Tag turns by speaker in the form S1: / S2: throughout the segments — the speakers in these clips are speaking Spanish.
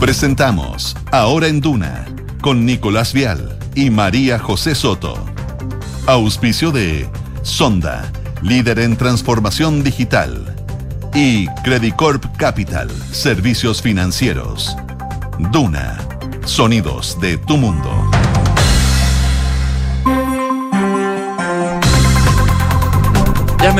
S1: Presentamos Ahora en Duna con Nicolás Vial y María José Soto. Auspicio de Sonda, líder en transformación digital. Y Credicorp Capital, servicios financieros. Duna, sonidos de tu mundo.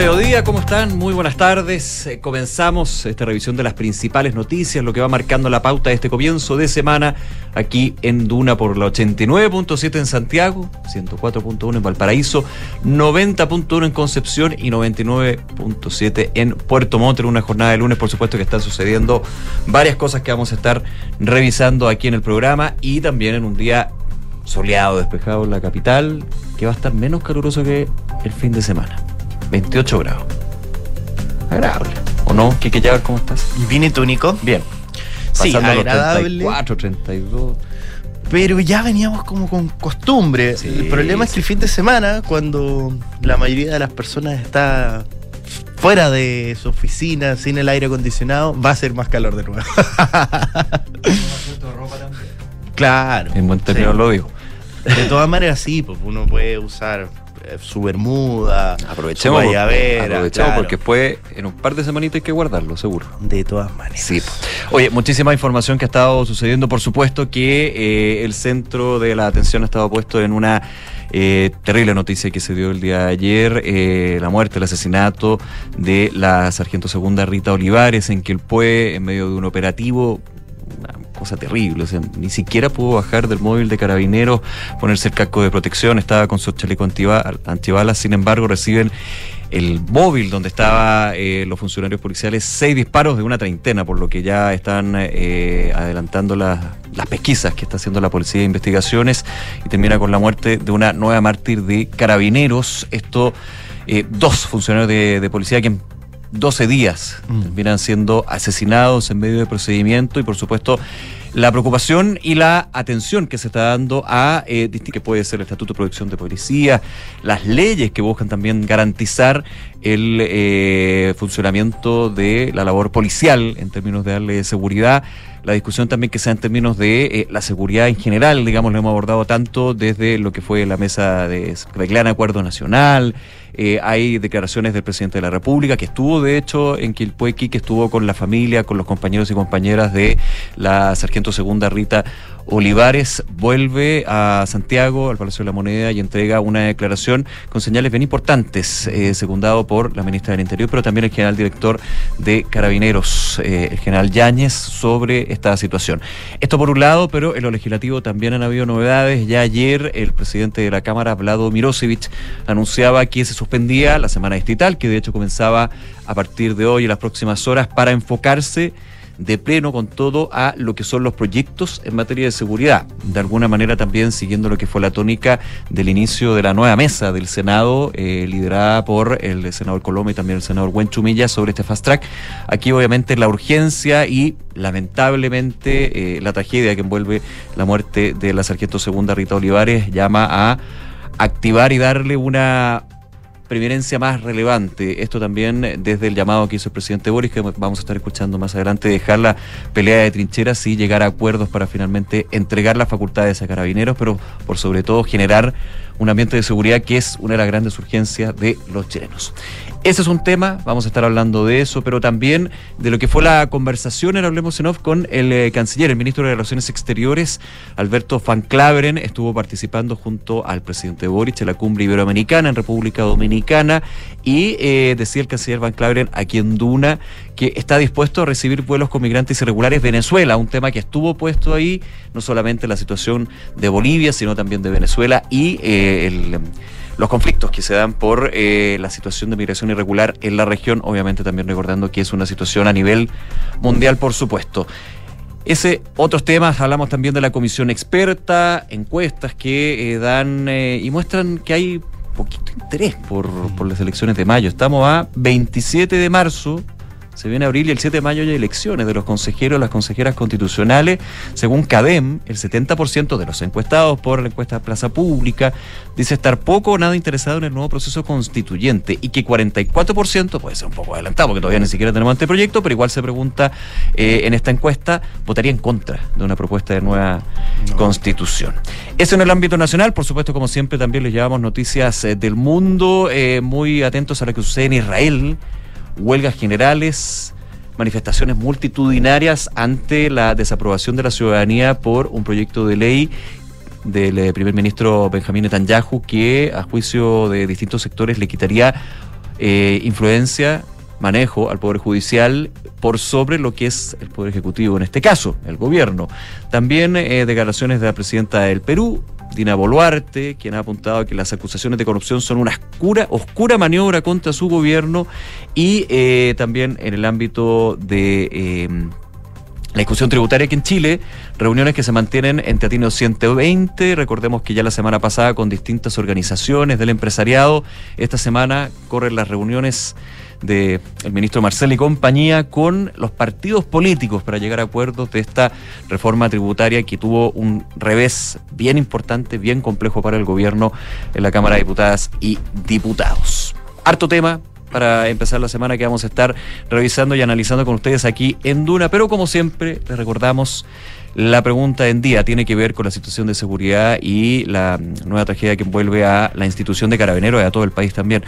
S2: Mediodía, ¿cómo están? Muy buenas tardes. Eh, comenzamos esta revisión de las principales noticias, lo que va marcando la pauta de este comienzo de semana aquí en Duna por la 89.7 en Santiago, 104.1 en Valparaíso, 90.1 en Concepción y 99.7 en Puerto Montt. En una jornada de lunes, por supuesto, que están sucediendo varias cosas que vamos a estar revisando aquí en el programa y también en un día soleado, despejado en la capital, que va a estar menos caluroso que el fin de semana. 28 grados. Agradable. ¿O no? Kike Llaver, ¿cómo estás?
S3: Vine túnico.
S2: Bien.
S3: Sí,
S2: Pasando los
S3: agradable.
S2: 34, 32.
S3: Pero ya veníamos como con costumbre.
S2: Sí,
S3: el problema es que el fin de semana, cuando la mayoría de las personas está fuera de su oficina, sin el aire acondicionado, va a ser más calor de nuevo. claro.
S2: En buen término
S3: sí.
S2: lo digo.
S3: De todas maneras, sí, pues uno puede usar su bermuda,
S2: Aprovechemos,
S3: su
S2: aprovechemos
S3: claro.
S2: porque después en un par de semanitas hay que guardarlo, seguro.
S3: De todas maneras.
S2: Sí. Oye, muchísima información que ha estado sucediendo. Por supuesto que eh, el centro de la atención ha estado puesto en una eh, terrible noticia que se dio el día de ayer, eh, la muerte, el asesinato de la sargento segunda Rita Olivares en Quilpué en medio de un operativo cosa terrible, o sea, ni siquiera pudo bajar del móvil de carabineros, ponerse el casco de protección, estaba con su chaleco antiba- antibalas, sin embargo reciben el móvil donde estaban los funcionarios policiales seis disparos de una treintena, por lo que ya están eh, adelantando las, las pesquisas que está haciendo la Policía de Investigaciones y termina con la muerte de una nueva mártir de carabineros. Esto, eh, dos funcionarios de, de policía que 12 días
S3: Mm.
S2: terminan siendo asesinados en medio de procedimiento y por supuesto la preocupación y la atención que se está dando a eh, que puede ser el estatuto de producción de policía, las leyes que buscan también garantizar el eh, funcionamiento de la labor policial en términos de darle seguridad, la discusión también que sea en términos de eh, la seguridad en general, digamos, lo hemos abordado tanto desde lo que fue la mesa de, de Acuerdo Nacional, eh, hay declaraciones del presidente de la República, que estuvo de hecho en Quilpuequi, que estuvo con la familia, con los compañeros y compañeras de la sargento segunda Rita Olivares, vuelve a Santiago, al Palacio de la Moneda, y entrega una declaración con señales bien importantes, eh, secundado por la ministra del Interior, pero también el general director de Carabineros, eh, el general Yáñez, sobre esta situación. Esto por un lado, pero en lo legislativo también han habido novedades. Ya ayer el presidente de la Cámara, Vlado Mirosevich, anunciaba que se suspendía la semana distrital, que de hecho comenzaba a partir de hoy en las próximas horas para enfocarse de pleno con todo a lo que son los proyectos en materia de seguridad. De alguna manera también siguiendo lo que fue la tónica del inicio de la nueva mesa del Senado, eh, liderada por el senador Coloma y también el senador Buen Chumilla sobre este fast track. Aquí obviamente la urgencia y lamentablemente eh, la tragedia que envuelve la muerte de la sargento segunda Rita Olivares llama a activar y darle una preeminencia más relevante. Esto también eh, desde el llamado que hizo el presidente Boris, que vamos a estar escuchando más adelante, dejar la pelea de trincheras y llegar a acuerdos para finalmente entregar las facultades a carabineros, pero por sobre todo generar un ambiente de seguridad que es una de las grandes urgencias de los chilenos. Ese es un tema, vamos a estar hablando de eso, pero también de lo que fue la conversación en Hablemos en Off con el eh, canciller, el ministro de Relaciones Exteriores, Alberto Van Claveren, estuvo participando junto al presidente Boric en la cumbre iberoamericana en República Dominicana y eh, decía el canciller Van Claveren aquí en Duna que está dispuesto a recibir vuelos con migrantes irregulares Venezuela, un tema que estuvo puesto ahí, no solamente la situación de Bolivia, sino también de Venezuela y eh, el los conflictos que se dan por eh, la situación de migración irregular en la región, obviamente también recordando que es una situación a nivel mundial, por supuesto. Ese, otros temas, hablamos también de la comisión experta, encuestas que eh, dan eh, y muestran que hay poquito interés por, por las elecciones de mayo. Estamos a 27 de marzo, Se viene abril y el 7 de mayo hay elecciones de los consejeros, las consejeras constitucionales. Según CADEM, el 70% de los encuestados por la encuesta Plaza Pública dice estar poco o nada interesado en el nuevo proceso constituyente y que 44%, puede ser un poco adelantado porque todavía ni siquiera tenemos anteproyecto, pero igual se pregunta eh, en esta encuesta, votaría en contra de una propuesta de nueva constitución. Eso en el ámbito nacional, por supuesto, como siempre, también les llevamos noticias eh, del mundo, eh, muy atentos a lo que sucede en Israel huelgas generales, manifestaciones multitudinarias ante la desaprobación de la ciudadanía por un proyecto de ley del eh, primer ministro Benjamín Netanyahu que a juicio de distintos sectores le quitaría eh, influencia, manejo al Poder Judicial por sobre lo que es el Poder Ejecutivo, en este caso, el gobierno. También eh, declaraciones de la presidenta del Perú, Dina Boluarte, quien ha apuntado que las acusaciones de corrupción son una oscura, oscura maniobra contra su gobierno y eh, también en el ámbito de eh, la discusión tributaria aquí en Chile, reuniones que se mantienen en Teatino 120, recordemos que ya la semana pasada con distintas organizaciones del empresariado, esta semana corren las reuniones del ministro Marcel y compañía con los partidos políticos para llegar a acuerdos de esta reforma tributaria que tuvo un revés bien importante, bien complejo para el gobierno en la Cámara de Diputadas y Diputados. Harto tema, para empezar la semana que vamos a estar revisando y analizando con ustedes aquí en Duna. Pero como siempre, les recordamos la pregunta en día tiene que ver con la situación de seguridad y la nueva tragedia que envuelve a la institución de carabineros y a todo el país también.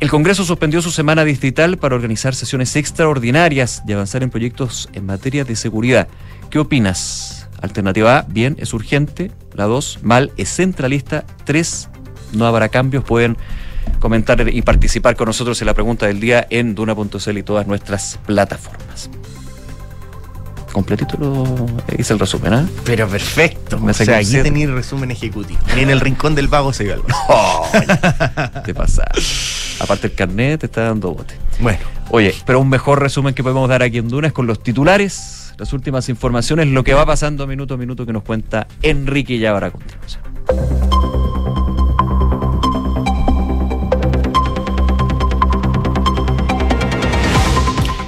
S2: El Congreso suspendió su semana distrital para organizar sesiones extraordinarias y avanzar en proyectos en materia de seguridad. ¿Qué opinas? Alternativa A, bien, es urgente. La 2, mal, es centralista. 3, no habrá cambios. Pueden comentar y participar con nosotros en la pregunta del día en duna.cl y todas nuestras plataformas. Completito lo hice el resumen, ¿ah?
S3: Pero perfecto.
S2: Me
S3: o sea, aquí tenéis resumen ejecutivo. Ni en el rincón del vago se vio algo.
S2: Te pasa. Aparte el carnet te está dando bote.
S3: Bueno,
S2: Oye, pero un mejor resumen que podemos dar aquí en Duna es con los titulares, las últimas informaciones, lo que va pasando minuto a minuto que nos cuenta Enrique Llávar a continuación.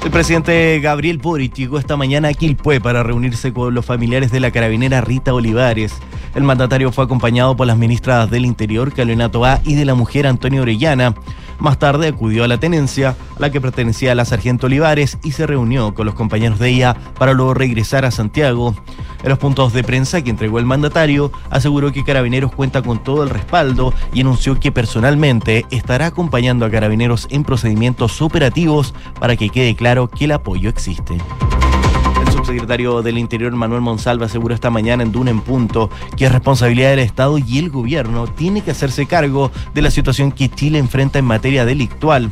S3: El presidente Gabriel Boric llegó esta mañana a Quilpué para reunirse con los familiares de la carabinera Rita Olivares. El mandatario fue acompañado por las ministras del Interior, Carolina Toá, y de la mujer, Antonio Orellana. Más tarde acudió a la tenencia, a la que pertenecía la sargento Olivares, y se reunió con los compañeros de ella para luego regresar a Santiago. En los puntos de prensa que entregó el mandatario, aseguró que Carabineros cuenta con todo el respaldo y anunció que personalmente estará acompañando a Carabineros en procedimientos operativos para que quede claro que el apoyo existe. El subsecretario del Interior Manuel Monsalva aseguró esta mañana en Duna en Punto que es responsabilidad del Estado y el gobierno tiene que hacerse cargo de la situación que Chile enfrenta en materia delictual.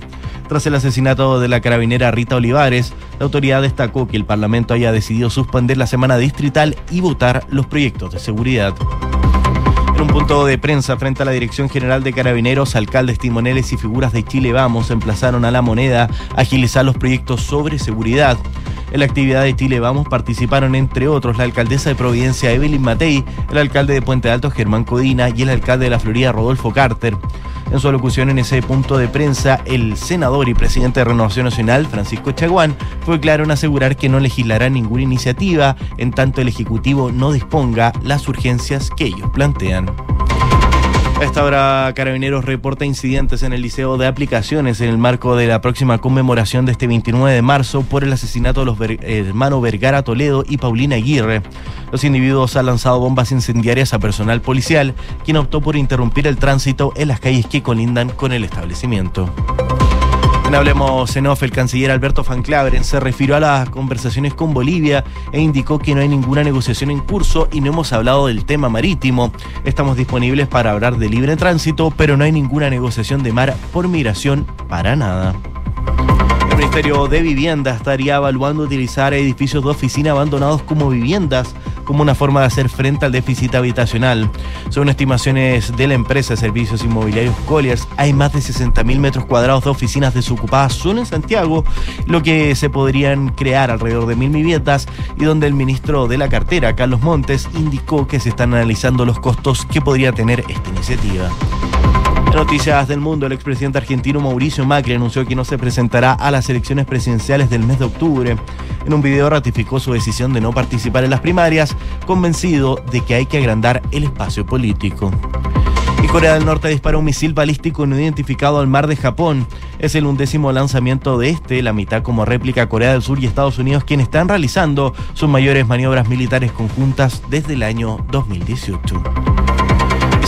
S3: Tras el asesinato de la carabinera Rita Olivares, la autoridad destacó que el Parlamento haya decidido suspender la semana distrital y votar los proyectos de seguridad. En un punto de prensa frente a la Dirección General de Carabineros, alcaldes, timoneles y figuras de Chile Vamos emplazaron a la moneda a agilizar los proyectos sobre seguridad. En la actividad de Chile Vamos participaron entre otros la alcaldesa de Providencia Evelyn Matei, el alcalde de Puente Alto Germán Codina y el alcalde de la Florida Rodolfo Carter. En su alocución en ese punto de prensa, el senador y presidente de Renovación Nacional, Francisco Chaguán, fue claro en asegurar que no legislará ninguna iniciativa en tanto el Ejecutivo no disponga las urgencias que ellos plantean. A esta hora, Carabineros reporta incidentes en el Liceo de Aplicaciones en el marco de la próxima conmemoración de este 29 de marzo por el asesinato de los hermanos Vergara Toledo y Paulina Aguirre. Los individuos han lanzado bombas incendiarias a personal policial, quien optó por interrumpir el tránsito en las calles que colindan con el establecimiento. En Hablemos en off, el canciller Alberto Van se refirió a las conversaciones con Bolivia e indicó que no hay ninguna negociación en curso y no hemos hablado del tema marítimo. Estamos disponibles para hablar de libre tránsito, pero no hay ninguna negociación de mar por migración para nada. Ministerio de Vivienda estaría evaluando utilizar edificios de oficina abandonados como viviendas como una forma de hacer frente al déficit habitacional. Según estimaciones de la empresa de servicios inmobiliarios Colliers, hay más de 60.000 metros cuadrados de oficinas desocupadas solo en Santiago, lo que se podrían crear alrededor de mil viviendas y donde el ministro de la cartera, Carlos Montes, indicó que se están analizando los costos que podría tener esta iniciativa. Noticias del mundo, el expresidente argentino Mauricio Macri anunció que no se presentará a las elecciones presidenciales del mes de octubre. En un video ratificó su decisión de no participar en las primarias, convencido de que hay que agrandar el espacio político. Y Corea del Norte disparó un misil balístico no identificado al mar de Japón. Es el undécimo lanzamiento de este, la mitad como réplica Corea del Sur y Estados Unidos, quienes están realizando sus mayores maniobras militares conjuntas desde el año 2018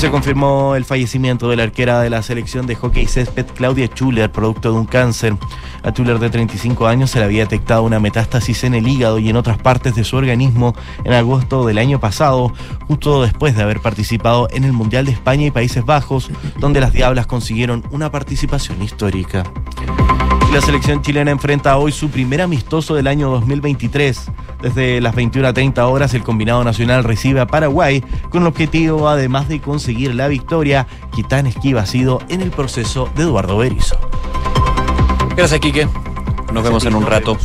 S3: se confirmó el fallecimiento de la arquera de la selección de hockey césped Claudia Schuller, producto de un cáncer. A Schuller de 35 años se le había detectado una metástasis en el hígado y en otras partes de su organismo en agosto del año pasado, justo después de haber participado en el Mundial de España y Países Bajos, donde las Diablas consiguieron una participación histórica. La selección chilena enfrenta hoy su primer amistoso del año 2023. Desde las 21.30 horas el combinado nacional recibe a Paraguay con el objetivo, además de conseguir la victoria que tan esquiva ha sido en el proceso de Eduardo Berizzo.
S2: Gracias, Quique. Nos vemos en un rato.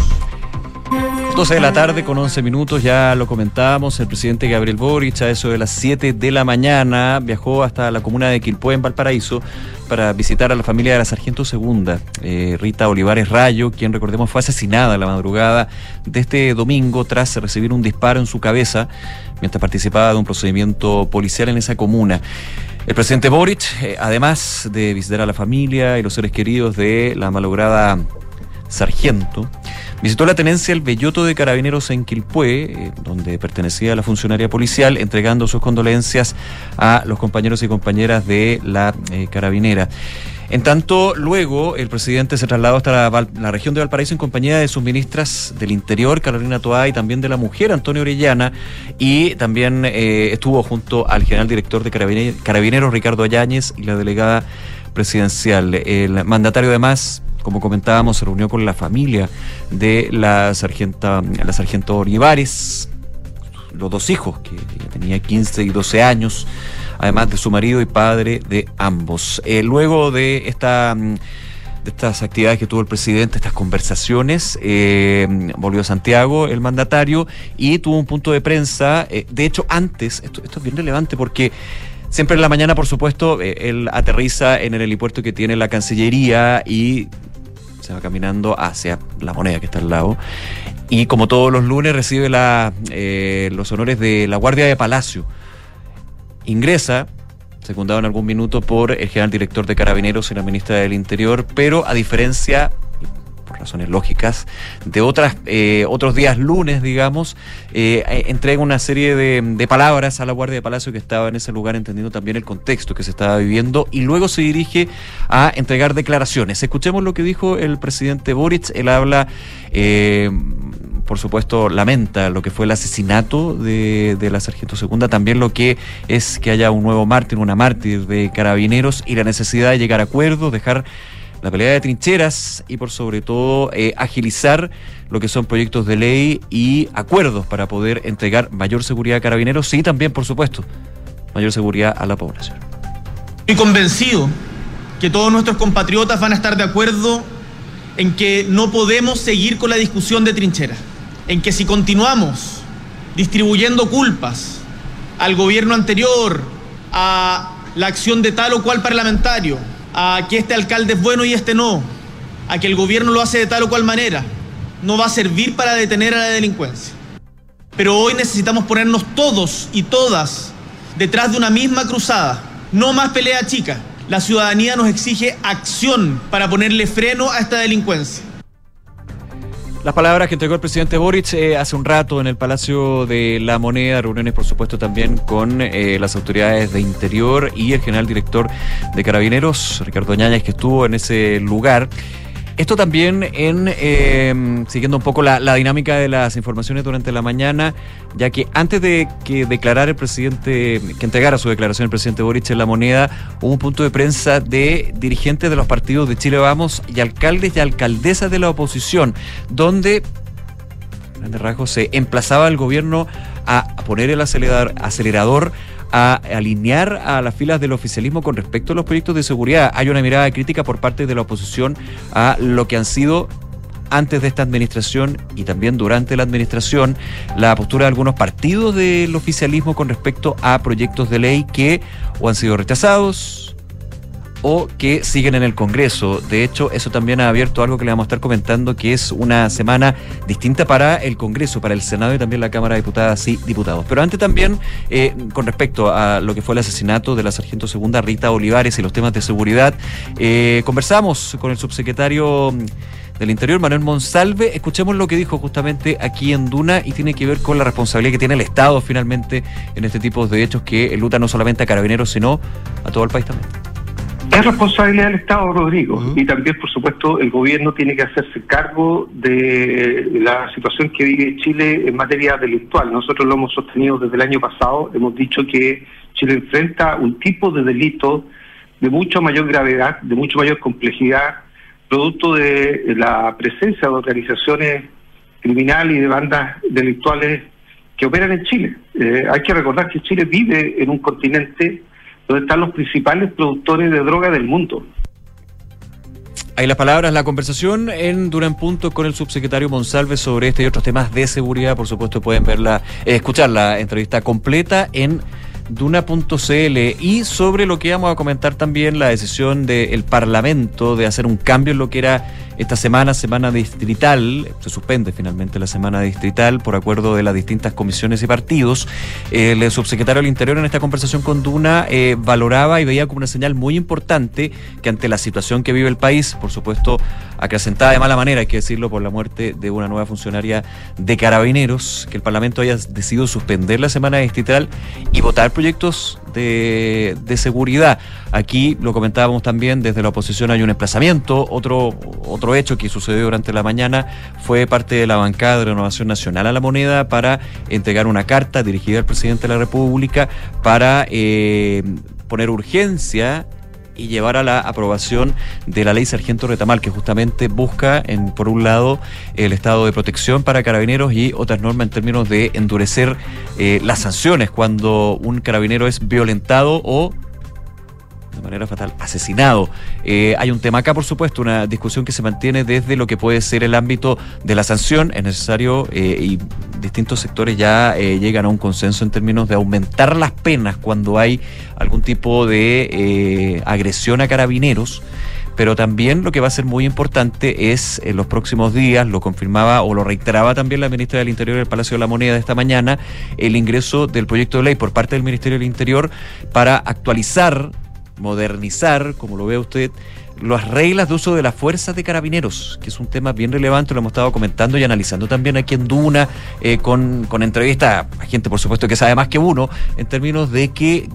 S2: 12 de la tarde con 11 minutos, ya lo comentábamos, el presidente Gabriel Boric a eso de las 7 de la mañana viajó hasta la comuna de Quilpué en Valparaíso para visitar a la familia de la sargento segunda, eh, Rita Olivares Rayo, quien recordemos fue asesinada la madrugada de este domingo tras recibir un disparo en su cabeza mientras participaba de un procedimiento policial en esa comuna. El presidente Boric, eh, además de visitar a la familia y los seres queridos de la malograda sargento, Visitó la tenencia El Belloto de Carabineros en Quilpué, eh, donde pertenecía a la funcionaria policial, entregando sus condolencias a los compañeros y compañeras de la eh, carabinera. En tanto, luego el presidente se trasladó hasta la, región de Valparaíso en compañía de sus ministras del Interior, Carolina Toá, y también de la Mujer, Antonio Orellana, y también eh, estuvo junto al general director de Carabineros, Ricardo Ayáñez, y la delegada presidencial. El mandatario, además, como comentábamos, se reunió con la familia de la sargenta, la sargento Olivares, los dos hijos, que tenía 15 y 12 años, además de su marido y padre de ambos. Eh, luego de esta mm, de estas actividades que tuvo el presidente, estas conversaciones, eh, volvió a Santiago el mandatario y tuvo un punto de prensa. Eh, de hecho, antes, esto, esto es bien relevante porque siempre en la mañana, por supuesto, él aterriza en el helipuerto que tiene la Cancillería y se va caminando hacia la moneda que está al lado. Y como todos los lunes recibe la, eh, los honores de la Guardia de Palacio. Ingresa, secundado en algún minuto por el general director de Carabineros y la ministra del Interior, pero a diferencia razones lógicas, de otras, eh, otros días lunes, digamos, eh, eh, entrega una serie de, palabras a la Guardia de Palacio que estaba en ese lugar, entendiendo también el contexto que se estaba viviendo, y luego se dirige a entregar declaraciones. Escuchemos lo que dijo el presidente Boric. Él habla, por supuesto, lamenta lo que fue el asesinato de, de la sargento segunda, también lo que es que haya un nuevo mártir, una mártir de carabineros y la necesidad de llegar a acuerdos, dejar la pelea de trincheras y por sobre todo eh, agilizar lo que son proyectos de ley y acuerdos para poder entregar mayor seguridad a carabineros y también, por supuesto, mayor seguridad a la población.
S4: Estoy convencido que todos nuestros compatriotas van a estar de acuerdo en que no podemos seguir con la discusión de trincheras, en que si continuamos distribuyendo culpas al gobierno anterior, a la acción de tal o cual parlamentario, a que este alcalde es bueno y este no, a que el gobierno lo hace de tal o cual manera, no va a servir para detener a la delincuencia. Pero hoy necesitamos ponernos todos y todas detrás de una misma cruzada, no más pelea chica. La ciudadanía nos exige acción para ponerle freno a esta delincuencia.
S2: Las palabras que entregó el presidente Boric eh, hace un rato en el Palacio de la Moneda, reuniones por supuesto también con eh, las autoridades de Interior y el general director de Carabineros, Ricardo Ñañez, que estuvo en ese lugar. Esto también en em, siguiendo un poco la, dinámica de las informaciones durante la mañana, ya que antes de que declarara el presidente, que entregara su declaración el presidente Boric en la moneda, hubo un punto de prensa de dirigentes de los partidos de Chile Vamos y alcaldes y alcaldesas de la oposición, donde grande rasgos se emplazaba al gobierno a poner el acelerador a alinear a las filas del oficialismo con respecto a los proyectos de seguridad. Hay una mirada crítica por parte de la oposición a lo que han sido antes de esta administración y también durante la administración la postura de algunos partidos del oficialismo con respecto a proyectos de ley que o han sido rechazados o que siguen en el Congreso. De hecho, eso también ha abierto algo que le vamos a estar comentando, que es una semana distinta para el Congreso, para el Senado y también la Cámara de Diputadas y Diputados. Pero antes también, eh, con respecto a lo que fue el asesinato de la sargento segunda Rita Olivares y los temas de seguridad, eh, conversamos con el subsecretario del Interior, Manuel Monsalve. Escuchemos lo que dijo justamente aquí en Duna y tiene que ver con la responsabilidad que tiene el Estado finalmente en este tipo de hechos que luta no solamente a carabineros, sino a todo el país también.
S5: Es responsabilidad del Estado, Rodrigo, y también, por supuesto, el gobierno tiene que hacerse cargo de la situación que vive Chile en materia delictual. Nosotros lo hemos sostenido desde el año pasado, hemos dicho que Chile enfrenta un tipo de delito de mucha mayor gravedad, de mucha mayor complejidad, producto de la presencia de organizaciones criminales y de bandas delictuales que operan en Chile. Eh, hay que recordar que Chile vive en un continente donde están los principales productores de droga del mundo.
S2: Ahí las palabras, la conversación en Dura en Punto con el subsecretario Monsalve sobre este y otros temas de seguridad. Por supuesto, pueden verla, eh, escuchar la entrevista completa en duna.cl y sobre lo que vamos a comentar también la decisión del Parlamento de hacer un cambio en lo que era esta semana, semana distrital, se suspende finalmente la semana distrital por acuerdo de las distintas comisiones y partidos. El subsecretario del Interior en esta conversación con Duna eh, valoraba y veía como una señal muy importante que ante la situación que vive el país, por supuesto acrecentada de mala manera, hay que decirlo, por la muerte de una nueva funcionaria de carabineros, que el Parlamento haya decidido suspender la semana distrital y votar proyectos de, de seguridad. Aquí lo comentábamos también, desde la oposición hay un emplazamiento, otro, otro hecho que sucedió durante la mañana fue parte de la bancada de renovación nacional a la moneda para entregar una carta dirigida al presidente de la República para eh, poner urgencia y llevar a la aprobación de la ley Sargento Retamal, que justamente busca, en, por un lado, el estado de protección para carabineros y otras normas en términos de endurecer eh, las sanciones cuando un carabinero es violentado o de manera fatal, asesinado. Eh, hay un tema acá, por supuesto, una discusión que se mantiene desde lo que puede ser el ámbito de la sanción. Es necesario eh, y distintos sectores ya eh, llegan a un consenso en términos de aumentar las penas cuando hay algún tipo de agresión a carabineros pero también lo que va a ser muy importante es en los próximos días, lo confirmaba o lo reiteraba también la ministra del Interior del Palacio de la Moneda esta mañana, el ingreso del proyecto de ley por parte del Ministerio del Interior para actualizar modernizar, como lo ve usted, las reglas de uso de las fuerzas de carabineros, que es un tema bien relevante, lo hemos estado comentando y analizando también aquí en Duna, eh, con, con entrevista a gente, por supuesto, que sabe más que uno, en términos de que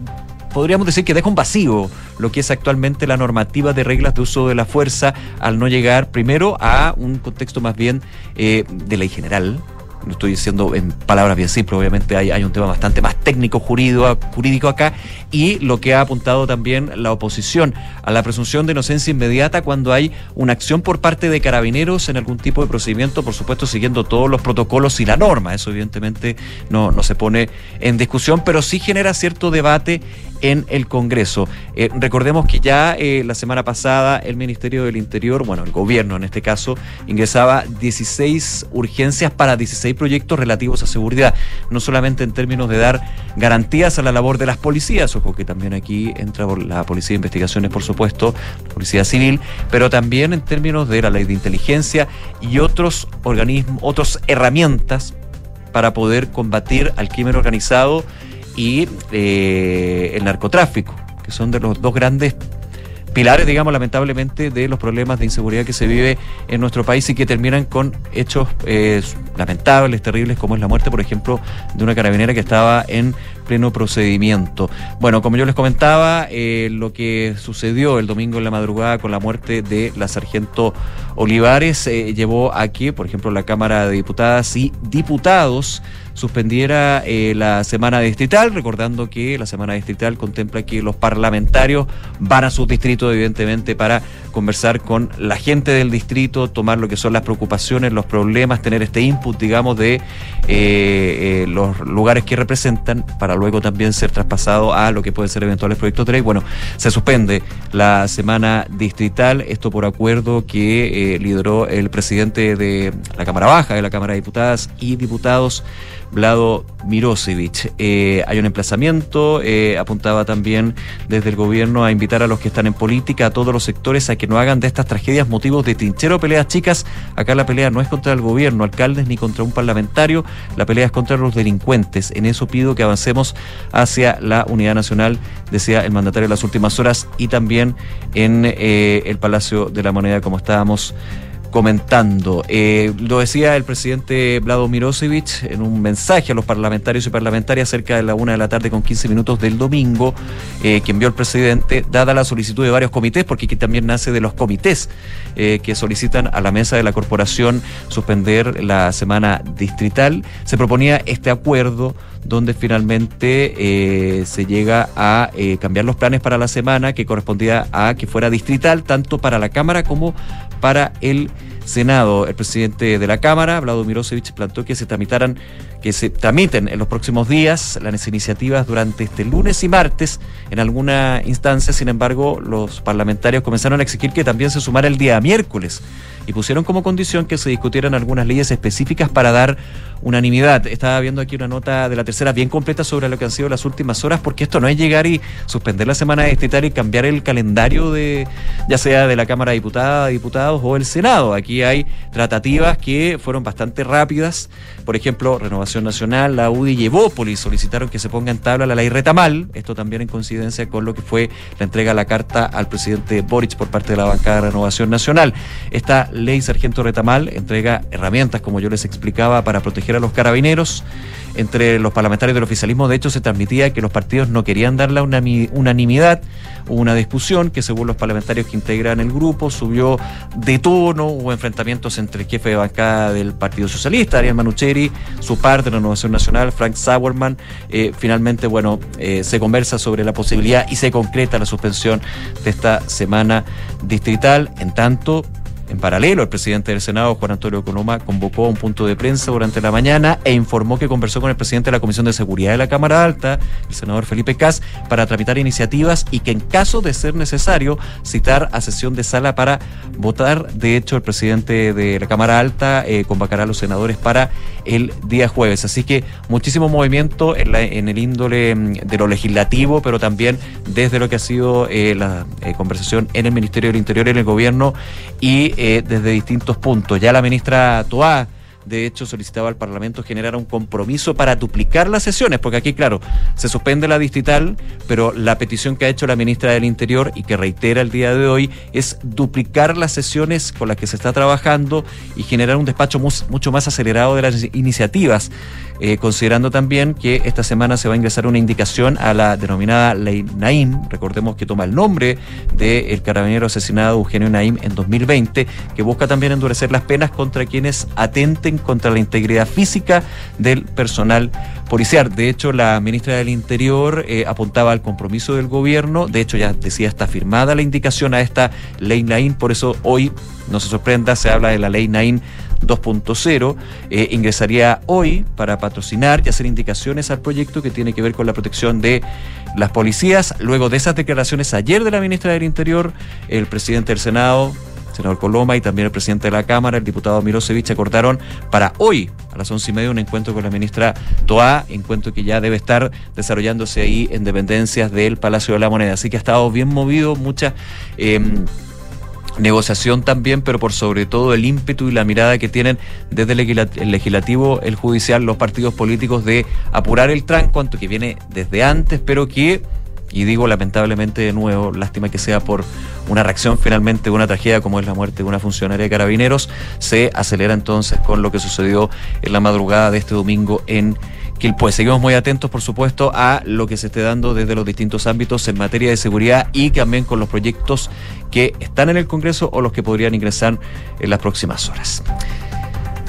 S2: podríamos decir que deja un vacío lo que es actualmente la normativa de reglas de uso de la fuerza al no llegar primero a un contexto más bien eh, de ley general, lo estoy diciendo en palabras bien simples, obviamente hay, hay un tema bastante más técnico jurídico, jurídico acá, y lo que ha apuntado también la oposición a la presunción de inocencia inmediata cuando hay una acción por parte de carabineros en algún tipo de procedimiento, por supuesto siguiendo todos los protocolos y la norma, eso evidentemente no, no se pone en discusión, pero sí genera cierto debate en el Congreso. Eh, recordemos que ya eh, la semana pasada el Ministerio del Interior, bueno, el gobierno en este caso, ingresaba 16 urgencias para 16 proyectos relativos a seguridad, no solamente en términos de dar garantías a la labor de las policías, ojo que también aquí entra la Policía de Investigaciones, por supuesto, la Policía Civil, pero también en términos de la ley de inteligencia y otros organismos, otras herramientas para poder combatir al crimen organizado y eh, el narcotráfico, que son de los dos grandes pilares, digamos, lamentablemente, de los problemas de inseguridad que se vive en nuestro país y que terminan con hechos eh, lamentables, terribles, como es la muerte, por ejemplo, de una carabinera que estaba en pleno procedimiento. Bueno, como yo les comentaba, eh, lo que sucedió el domingo en la madrugada con la muerte de la sargento Olivares eh, llevó a que, por ejemplo, la Cámara de Diputadas y Diputados suspendiera eh, la semana distrital, recordando que la semana distrital contempla que los parlamentarios van a sus distritos, evidentemente, para conversar con la gente del distrito, tomar lo que son las preocupaciones, los problemas, tener este input, digamos, de los lugares que representan para luego también ser traspasado a lo que pueden ser eventuales proyectos de ley. Bueno, se suspende la semana distrital, esto por acuerdo que eh, lideró el presidente de la Cámara Baja, de la Cámara de Diputadas y Diputados, Vlado Mirosevic. Eh, hay un emplazamiento, eh, apuntaba también desde el gobierno a invitar a los que están en política, a todos los sectores, a que no hagan de estas tragedias motivos de trinchero o peleas chicas. Acá la pelea no es contra el gobierno, alcaldes, ni contra un parlamentario, la pelea es contra los delincuentes. En eso pido que avancemos hacia la unidad nacional, decía el mandatario en las últimas horas, y también en eh, el Palacio de la Moneda, como estábamos comentando. Eh, lo decía el presidente Vlado Mirosevic en un mensaje a los parlamentarios y parlamentarias cerca de la una de la tarde con 15 minutos del domingo, eh, que envió el presidente, dada la solicitud de varios comités, porque aquí también nace de los comités eh, que solicitan a la mesa de la corporación suspender la semana distrital. Se proponía este acuerdo donde finalmente se llega a cambiar los planes para la semana que correspondía a que fuera distrital, tanto para la Cámara como para el Senado. El presidente de la Cámara, Vlado Mirosevic, planteó que se tramitaran, que se tramiten en los próximos días las iniciativas durante este lunes y martes en alguna instancia. Sin embargo, los parlamentarios comenzaron a exigir que también se sumara el día miércoles y pusieron como condición que se discutieran algunas leyes específicas para dar unanimidad. Estaba viendo aquí una nota de la tercera bien completa sobre lo que han sido las últimas horas, porque esto no es llegar y suspender la semana distrital y cambiar el calendario de, ya sea de la Cámara de Diputadas, Diputados o el Senado. Aquí hay tratativas que fueron bastante rápidas. Por ejemplo, Renovación Nacional, la UDI y Evópolis solicitaron que se ponga en tabla la ley Retamal. Esto también en coincidencia con lo que fue la entrega de la carta al presidente Boric por parte de la bancada de Renovación Nacional. Esta ley Sargento Retamal entrega herramientas, como yo les explicaba, para proteger a los carabineros. Entre los parlamentarios del oficialismo, de hecho, se transmitía que los partidos no querían dar la unanimidad. Hubo una discusión que, según los parlamentarios que integran el grupo, subió de tono. Hubo enfrentamientos entre el jefe de bancada del Partido Socialista, Ariel Manucheri, su parte de la Renovación Nacional, Frank Sauerman. Eh, finalmente, bueno, eh, se conversa sobre la posibilidad y se concreta la suspensión de esta semana distrital. En tanto, en paralelo, el presidente del Senado, Juan Antonio Coloma, convocó un punto de prensa durante la mañana e informó que conversó con el presidente de la Comisión de Seguridad de la Cámara Alta, el senador Felipe Cas, para tramitar iniciativas y que en caso de ser necesario citar a sesión de sala para votar. De hecho, el presidente de la Cámara Alta eh, convocará a los senadores para el día jueves. Así que muchísimo movimiento en, el índole mm, de lo legislativo, pero también desde lo que ha sido eh, la eh, conversación en el Ministerio del Interior y en el gobierno y eh, desde distintos puntos. Ya la ministra Toá de hecho, solicitaba al Parlamento generar un compromiso para duplicar las sesiones, porque aquí, claro, se suspende la distrital, pero la petición que ha hecho la ministra del Interior y que reitera el día de hoy es duplicar las sesiones con las que se está trabajando y generar un despacho mucho más acelerado de las iniciativas. Eh, considerando también que esta semana se va a ingresar una indicación a la denominada Ley Naim, recordemos que toma el nombre del carabinero asesinado Eugenio Naim en 2020, que busca también endurecer las penas contra quienes atenten contra la integridad física del personal policial. De hecho, la ministra del Interior eh, apuntaba al compromiso del gobierno, de hecho ya decía está firmada la indicación a esta Ley Naim, por eso hoy, no se sorprenda, se habla de la Ley Naim 2.0 eh, ingresaría hoy para patrocinar y hacer indicaciones al proyecto que tiene que ver con la protección de las policías. Luego de esas declaraciones ayer de la ministra del Interior, el presidente del Senado, senador Coloma, y también el presidente de la Cámara, el diputado Mirosevic, acordaron para hoy, a las once y media, un encuentro con la ministra Toa, encuentro que ya debe estar desarrollándose ahí en dependencias del Palacio de la Moneda. Así que ha estado bien movido, mucha... Em, negociación también, pero por sobre todo el ímpetu y la mirada que tienen desde el legislativo, el judicial, los partidos políticos de apurar el tranco, que viene desde antes, pero que, y digo lamentablemente de nuevo, lástima que sea por una reacción finalmente de una tragedia como es la muerte de una funcionaria de carabineros, se acelera entonces con lo que sucedió en la madrugada de este domingo en pues Seguimos muy atentos, por supuesto, a lo que se esté dando desde los distintos ámbitos en materia de seguridad y también con los proyectos que están en el Congreso o los que podrían ingresar en las próximas horas.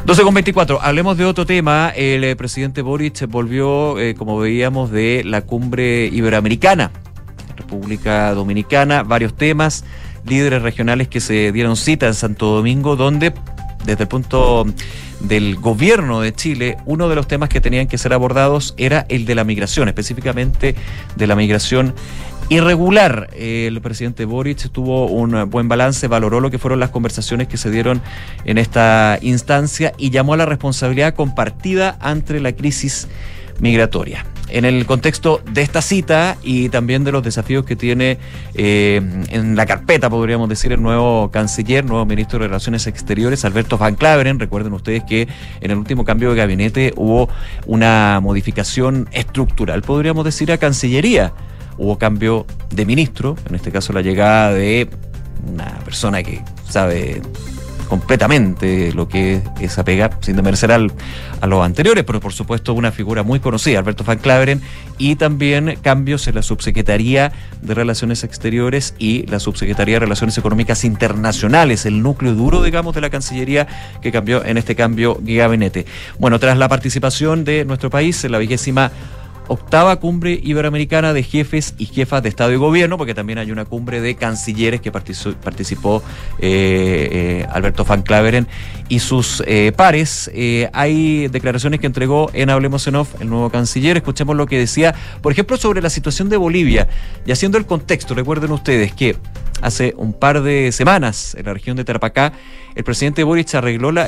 S2: 12 con 24, hablemos de otro tema. El eh, presidente Boric volvió, eh, como veíamos, de la cumbre iberoamericana, República Dominicana, varios temas, líderes regionales que se dieron cita en Santo Domingo, donde desde el punto del gobierno de Chile, uno de los temas que tenían que ser abordados era el de la migración, específicamente de la migración irregular. El presidente Boric tuvo un buen balance, valoró lo que fueron las conversaciones que se dieron en esta instancia y llamó a la responsabilidad compartida ante la crisis migratoria. En el contexto de esta cita y también de los desafíos que tiene eh, en la carpeta, podríamos decir, el nuevo canciller, nuevo ministro de Relaciones Exteriores, Alberto Van Claveren. Recuerden ustedes que en el último cambio de gabinete hubo una modificación estructural, podríamos decir, a Cancillería hubo cambio de ministro, en este caso la llegada de una persona que sabe completamente lo que es apega, sin demerecer al, a los anteriores, pero por supuesto una figura muy conocida, Alberto Van Claveren, y también cambios en la Subsecretaría de Relaciones Exteriores y la Subsecretaría de Relaciones Económicas Internacionales, el núcleo duro, digamos, de la Cancillería que cambió en este cambio gabinete. Bueno, tras la participación de nuestro país en la vigésima octava cumbre iberoamericana de jefes y jefas de Estado y Gobierno, porque también hay una cumbre de cancilleres que participó, eh, eh, Alberto Van Claveren y sus eh, pares. hay declaraciones que entregó en Hablemos en Off, el nuevo canciller. Escuchemos lo que decía, por ejemplo, sobre la situación de Bolivia. Y haciendo el contexto, recuerden ustedes que hace un par de semanas en la región de Tarapacá, el presidente Boric arregló la,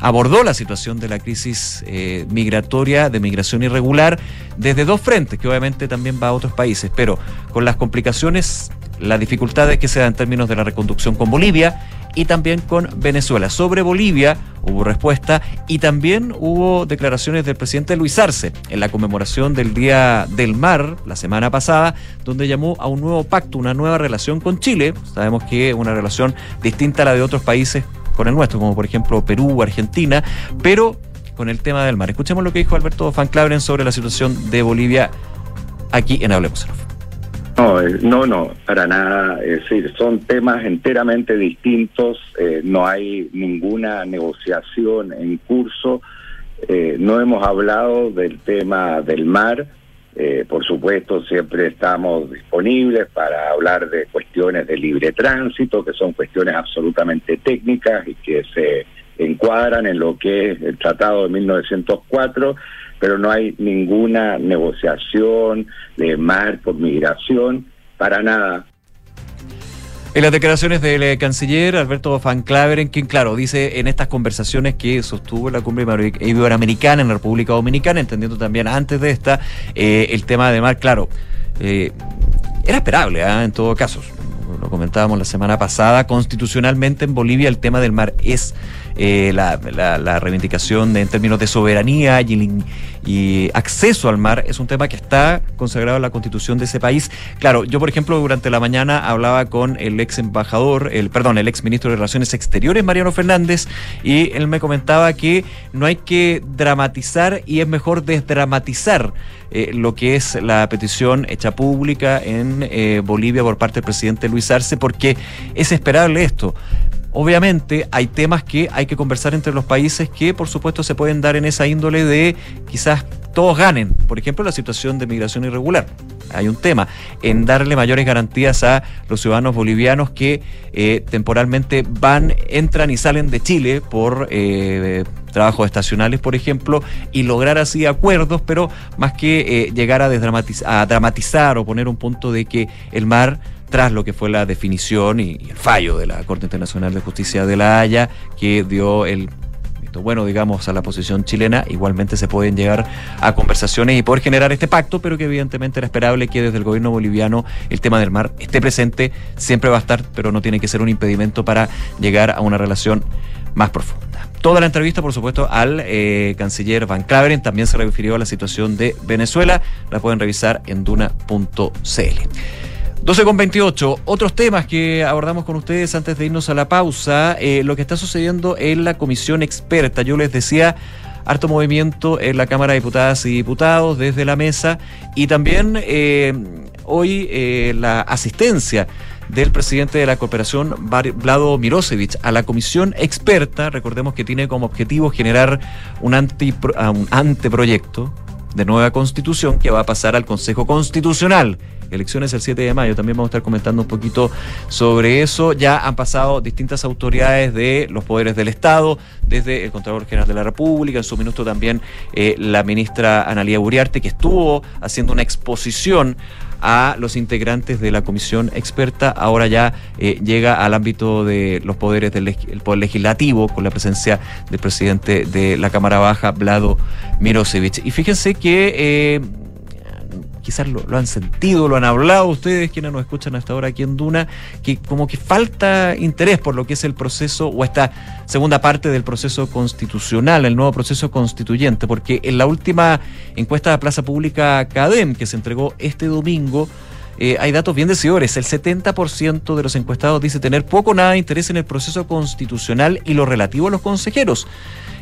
S2: abordó la situación de la crisis eh, migratoria, de migración irregular, desde dos frentes, que obviamente también va a otros países, pero con las complicaciones, las dificultades que se dan en términos de la reconducción con Bolivia y también con Venezuela. Sobre Bolivia hubo respuesta y también hubo declaraciones del presidente Luis Arce en la conmemoración del Día del Mar la semana pasada, donde llamó a un nuevo pacto, una nueva relación con Chile. Sabemos que es una relación distinta a la de otros países con el nuestro, como por ejemplo Perú, Argentina, pero con el tema del mar. Escuchemos lo que dijo Alberto Van Claveren sobre la situación de Bolivia aquí en Hablemos.
S6: No, eh, no, no, para nada. Es decir, son temas enteramente distintos. Eh, no hay ninguna negociación en curso. Eh, no hemos hablado del tema del mar. Eh, por supuesto, siempre estamos disponibles para hablar de cuestiones de libre tránsito, que son cuestiones absolutamente técnicas y que se encuadran en lo que es el Tratado de 1904, pero no hay ninguna negociación de mar por migración, para nada.
S2: En las declaraciones del eh, canciller Alberto Van Claveren, quien, claro, dice en estas conversaciones que sostuvo la cumbre iberoamericana en la República Dominicana, entendiendo también antes de esta, eh, el tema de mar, claro, eh, era esperable, ¿ah? en todo caso. Lo comentábamos la semana pasada, constitucionalmente en Bolivia el tema del mar es eh, la, la, reivindicación en términos de soberanía y, acceso al mar es un tema que está consagrado en la constitución de ese país. Claro, yo por ejemplo durante la mañana hablaba con el ex embajador, el perdón, el ex ministro de Relaciones Exteriores, Mariano Fernández, y él me comentaba que no hay que dramatizar y es mejor desdramatizar eh, lo que es la petición hecha pública en eh, Bolivia por parte del presidente Luis Arce, porque es esperable esto. Obviamente hay temas que hay que conversar entre los países que por supuesto se pueden dar en esa índole de quizás todos ganen. Por ejemplo, la situación de migración irregular. Hay un tema en darle mayores garantías a los ciudadanos bolivianos que eh, temporalmente van, entran y salen de Chile por eh, trabajos estacionales, por ejemplo, y lograr así acuerdos, pero más que eh, llegar a, a dramatizar o poner un punto de que el mar tras lo que fue la definición y, el fallo de la Corte Internacional de Justicia de la Haya, que dio el bueno, digamos, a la posición chilena, igualmente se pueden llegar a conversaciones y poder generar este pacto, pero que evidentemente era esperable que desde el gobierno boliviano el tema del mar esté presente, siempre va a estar, pero no tiene que ser un impedimento para llegar a una relación más profunda. Toda la entrevista, por supuesto, al eh, canciller Van Claveren también se refirió a la situación de Venezuela, la pueden revisar en duna.cl. 12 con 28. Otros temas que abordamos con ustedes antes de irnos a la pausa. Eh, lo que está sucediendo en la comisión experta. Yo les decía harto movimiento en la Cámara de Diputadas y Diputados desde la mesa y también eh, hoy eh, la asistencia del presidente de la cooperación, Vlado Mirosevic, a la comisión experta. Recordemos que tiene como objetivo generar un, un anteproyecto de nueva constitución que va a pasar al Consejo Constitucional elecciones el 7 de mayo. También vamos a estar comentando un poquito sobre eso. Ya han pasado distintas autoridades de los poderes del Estado, desde el Contralor General de la República, en su minuto también eh, la ministra Analía Uriarte, que estuvo haciendo una exposición a los integrantes de la comisión experta. Ahora ya eh, llega al ámbito de los poderes del poder legislativo con la presencia del presidente de la Cámara Baja, Vlado Mirosevic. Y fíjense que eh, quizás lo, han sentido, lo han hablado ustedes, quienes nos escuchan hasta ahora aquí en Duna, que como que falta interés por lo que es el proceso o esta segunda parte del proceso constitucional, el nuevo proceso constituyente, porque en la última encuesta de Plaza Pública CADEM que se entregó este domingo, eh, hay datos bien decidores. El 70% de los encuestados dice tener poco o nada de interés en el proceso constitucional y lo relativo a los consejeros.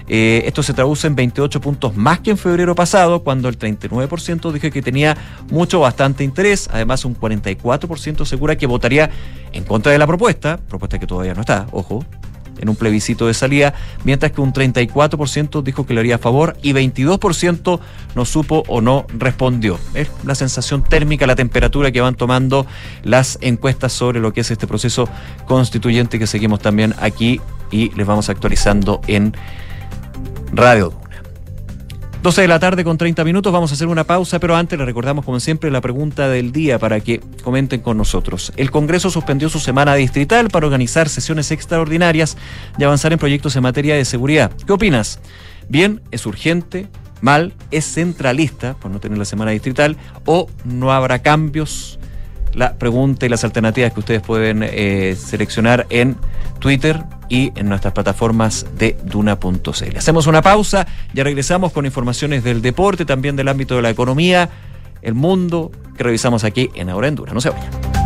S2: Eh, esto se traduce en 28 puntos más que en febrero pasado, cuando el 39% dije que tenía mucho, bastante interés. Además, un 44% asegura que votaría en contra de la propuesta, propuesta que todavía no está, ojo, en un plebiscito de salida, mientras que un 34% dijo que le haría a favor y 22% no supo o no respondió. Es la sensación térmica, la temperatura que van tomando las encuestas sobre lo que es este proceso constituyente que seguimos también aquí y les vamos actualizando en Radio Duna. 12 de la tarde con 30 minutos, vamos a hacer una pausa, pero antes le recordamos como siempre la pregunta del día para que comenten con nosotros. El Congreso suspendió su semana distrital para organizar sesiones extraordinarias y avanzar en proyectos en materia de seguridad. ¿Qué opinas? Bien, es urgente, mal, es centralista por no tener la semana distrital o no habrá cambios la pregunta y las alternativas que ustedes pueden eh, seleccionar en Twitter y en nuestras plataformas de duna.cl. Hacemos una pausa, ya regresamos con informaciones del deporte, también del ámbito de la economía, el mundo, que revisamos aquí en Ahora en Duna. No se vayan.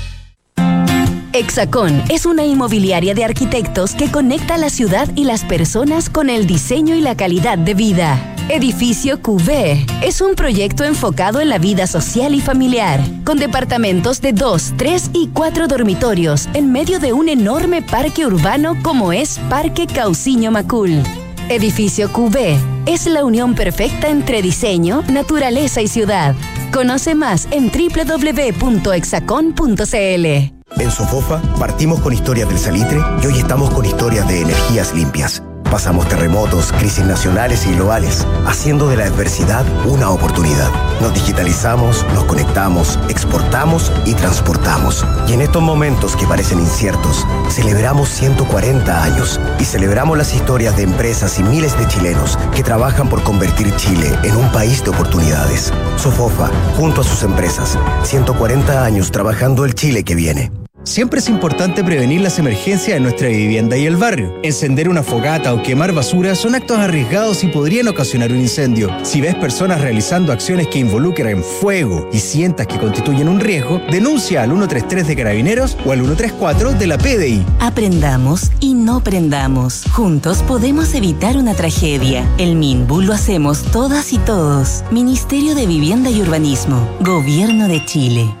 S7: Hexacón es una inmobiliaria de arquitectos que conecta la ciudad y las personas con el diseño y la calidad de vida. Edificio QV es un proyecto enfocado en la vida social y familiar, con departamentos de 2, 3 y 4 dormitorios en medio de un enorme parque urbano como es Parque Cauciño Macul. Edificio QV es la unión perfecta entre diseño, naturaleza y ciudad. Conoce más en www.exacon.cl.
S8: En Sofofa partimos con historias del salitre y hoy estamos con historias de energías limpias. Pasamos terremotos, crisis nacionales y globales, haciendo de la adversidad una oportunidad. Nos digitalizamos, nos conectamos, exportamos y transportamos. Y en estos momentos que parecen inciertos, celebramos 140 años y celebramos las historias de empresas y miles de chilenos que trabajan por convertir Chile en un país de oportunidades. Sofofa, junto a sus empresas, 140 años trabajando el Chile que viene.
S9: Siempre es importante prevenir las emergencias en nuestra vivienda y el barrio. Encender una fogata o quemar basura son actos arriesgados y podrían ocasionar un incendio. Si ves personas realizando acciones que involucran fuego y sientas que constituyen un riesgo, denuncia al 133 de Carabineros o al 134 de la PDI.
S7: Aprendamos y no prendamos. Juntos podemos evitar una tragedia. El MINBU lo hacemos todas y todos. Ministerio de Vivienda y Urbanismo. Gobierno de Chile.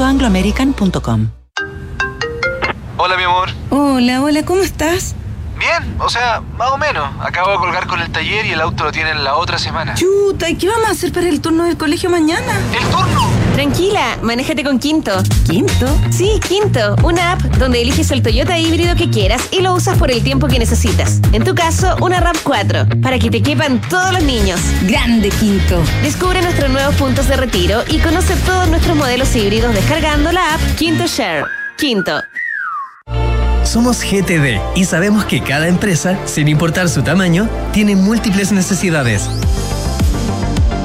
S7: angloamerican.com
S10: Hola, mi amor.
S11: Hola, hola, ¿cómo estás?
S10: Bien, o sea, más o menos. Acabo de colgar con el taller y el auto lo tienen la otra semana.
S11: Chuta, ¿y qué vamos a hacer para el turno del colegio mañana?
S10: ¿El turno?
S12: Tranquila, manéjate con Quinto.
S11: ¿Quinto?
S12: Sí, Quinto, una app donde eliges el Toyota híbrido que quieras y lo usas por el tiempo que necesitas. En tu caso, una RAV 4, para que te quepan todos los niños.
S11: Grande Quinto.
S12: Descubre nuestros nuevos puntos de retiro y conoce todos nuestros modelos híbridos descargando la app Quinto Share. Quinto.
S13: Somos GTD y sabemos que cada empresa, sin importar su tamaño, tiene múltiples necesidades.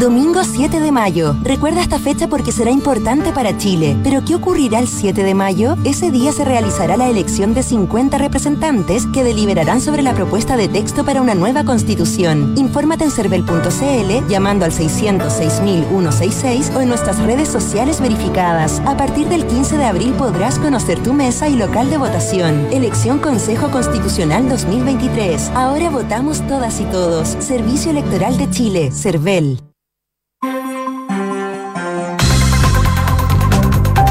S14: Domingo 7 de mayo. Recuerda esta fecha porque será importante para Chile. Pero ¿qué ocurrirá el 7 de mayo? Ese día se realizará la elección de 50 representantes que deliberarán sobre la propuesta de texto para una nueva constitución. Infórmate en cervel.cl llamando al 606.166 o en nuestras redes sociales verificadas. A partir del 15 de abril podrás conocer tu mesa y local de votación. Elección Consejo Constitucional 2023. Ahora votamos todas y todos. Servicio Electoral de Chile. Cervel.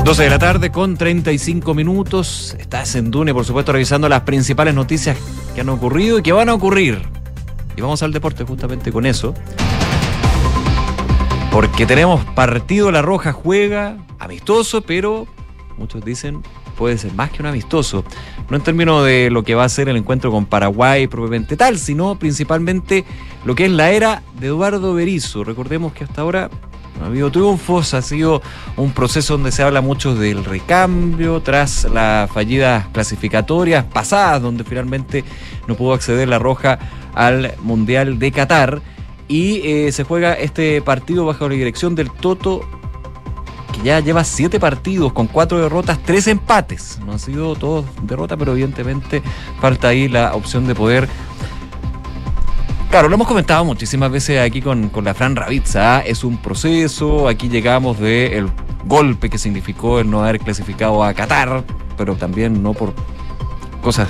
S2: 12 de la tarde con 35 minutos. Estás en Dune, por supuesto, revisando las principales noticias que han ocurrido y que van a ocurrir. Y vamos al deporte justamente con eso. Porque tenemos partido La Roja juega, amistoso, pero muchos dicen puede ser más que un amistoso. No en términos de lo que va a ser el encuentro con Paraguay propiamente tal, sino principalmente lo que es la era de Eduardo Berizzo. Recordemos que hasta ahora ha habido triunfos, ha sido un proceso donde se habla mucho del recambio tras las fallidas clasificatorias pasadas, donde finalmente no pudo acceder la Roja al Mundial de Qatar. Y eh, se juega este partido bajo la dirección del Toto, que ya lleva siete partidos con cuatro derrotas, tres empates. No han sido todos derrotas, pero evidentemente falta ahí la opción de poder Claro, lo hemos comentado muchísimas veces aquí con, con la Fran Ravizza. ¿ah? Es un proceso. Aquí llegamos del golpe que significó el no haber clasificado a Qatar, pero también no por cosas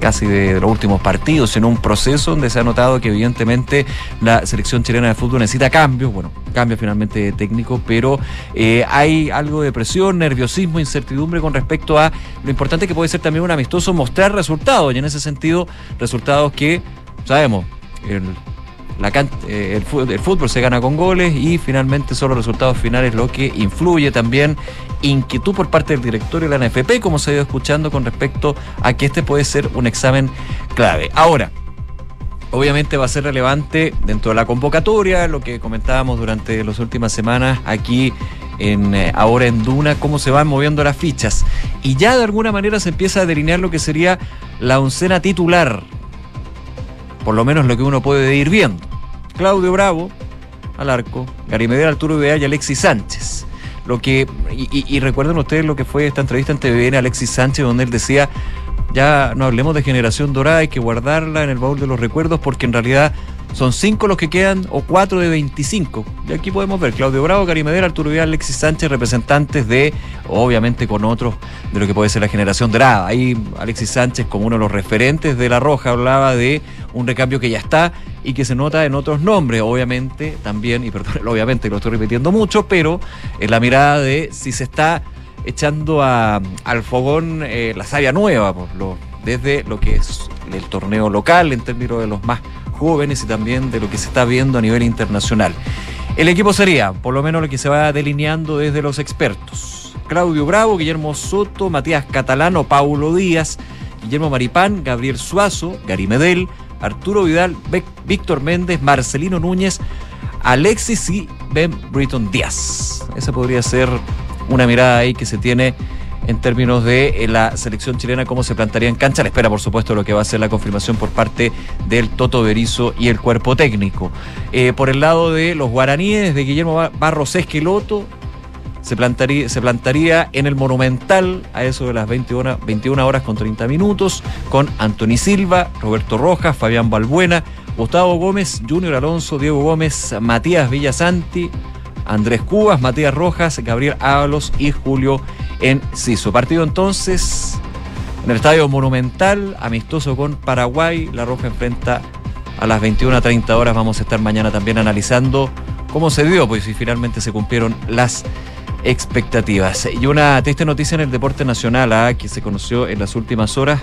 S2: casi de los últimos partidos, sino un proceso donde se ha notado que evidentemente la selección chilena de fútbol necesita cambios, bueno, cambio finalmente de técnico, pero eh, hay algo de presión, nerviosismo, incertidumbre con respecto a lo importante que puede ser también un amistoso mostrar resultados, y en ese sentido, resultados que sabemos, eh, el, fútbol, el, fútbol, se gana con goles y finalmente son los resultados finales lo que influye también inquietud por parte del directorio de la NFP, como se ha ido escuchando con respecto a que este puede ser un examen clave. Ahora, obviamente va a ser relevante dentro de la convocatoria, lo que comentábamos durante las últimas semanas aquí en eh, ahora en Duna, cómo se van moviendo las fichas. Y ya de alguna manera se empieza a delinear lo que sería la oncena titular por lo menos lo que uno puede ir viendo. Claudio Bravo al arco, Gary Medel, Arturo Vidal y Alexis Sánchez. Lo que, y, recuerden ustedes lo que fue esta entrevista en TVN Alexis Sánchez, donde él decía, ya no hablemos de generación dorada, hay que guardarla en el baúl de los recuerdos, porque en realidad son cinco los que quedan o cuatro de 25. Y aquí podemos ver Claudio Bravo, Gary Medel, Arturo Vidal, Alexis Sánchez, representantes de, obviamente con otros, de lo que puede ser la generación dorada. Ahí Alexis Sánchez, como uno de los referentes de La Roja, hablaba de un recambio que ya está y que se nota en otros nombres, obviamente también, y perdón, obviamente lo estoy repitiendo mucho, pero en la mirada de si se está echando al fogón eh, la savia nueva, por lo, desde lo que es el torneo local, en términos de los más jóvenes y también de lo que se está viendo a nivel internacional. El equipo sería, por lo menos lo que se va delineando desde los expertos. Claudio Bravo, Guillermo Soto, Matías Catalano, Paulo Díaz, Guillermo Maripán, Gabriel Suazo, Gary Medel, Arturo Vidal, Víctor Méndez, Marcelino Núñez, Alexis y Ben Britton Díaz. Esa podría ser una mirada ahí que se tiene en términos de eh, la selección chilena, cómo se plantaría en cancha. La espera, por supuesto, lo que va a ser la confirmación por parte del Toto Berizo y el cuerpo técnico. Eh, por el lado de los guaraníes, de Guillermo Barros Esqueloto, se plantaría, se plantaría en el Monumental a eso de las 21, 21 horas con 30 minutos, con Anthony Silva, Roberto Rojas, Fabián Balbuena, Gustavo Gómez, Junior Alonso, Diego Gómez, Matías Villasanti, Andrés Cubas, Matías Rojas, Gabriel Ábalos y Julio Enciso. Partido entonces En el Estadio Monumental, amistoso con Paraguay, La Roja enfrenta a las 21.30 horas. Vamos a estar mañana también analizando cómo se dio, pues si finalmente se cumplieron las expectativas. Y una triste noticia en el deporte nacional ¿ah? que se conoció en las últimas horas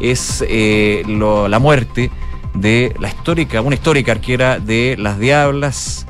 S2: es eh, la muerte de la histórica, una histórica arquera de las Diablas,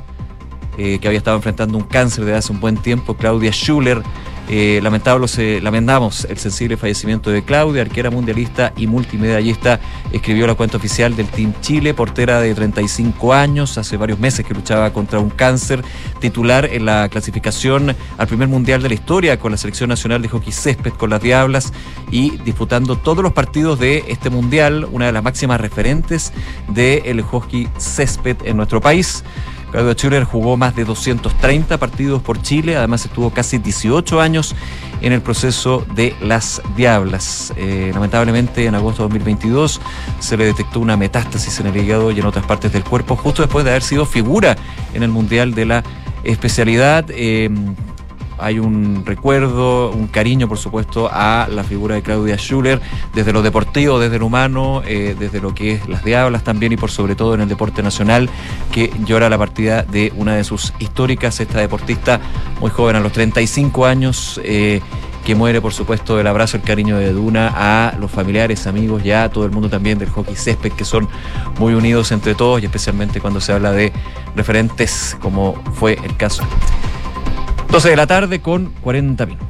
S2: eh, que había estado enfrentando un cáncer desde hace un buen tiempo, Claudia Schuller. Eh, lamentable, se- lamentamos el sensible fallecimiento de Claudia, arquera mundialista y multimedallista. Escribió la cuenta oficial del Team Chile, portera de 35 años, hace varios meses que luchaba contra un cáncer, titular en la clasificación al primer mundial de la historia con la selección nacional de hockey césped con las Diablas y disputando todos los partidos de este mundial, una de las máximas referentes del hockey césped en nuestro país. Claudio Schuller jugó más de 230 partidos por Chile, además estuvo casi 18 años en el proceso de las Diablas. Eh, lamentablemente en agosto de 2022 se le detectó una metástasis en el hígado y en otras partes del cuerpo, justo después de haber sido figura en el Mundial de la especialidad. Eh, hay un recuerdo, un cariño, por supuesto, a la figura de Claudia Schuller, desde lo deportivo, desde lo humano, eh, desde lo que es las diablas también y por sobre todo en el deporte nacional, que llora la partida de una de sus históricas, esta deportista muy joven, a los 35 años. eh, que muere, por supuesto, el abrazo, el cariño de Duna a los familiares, amigos, ya todo el mundo también del hockey césped, que son muy unidos entre todos y especialmente cuando se habla de referentes como fue el caso 12 de la tarde con 40 minutos.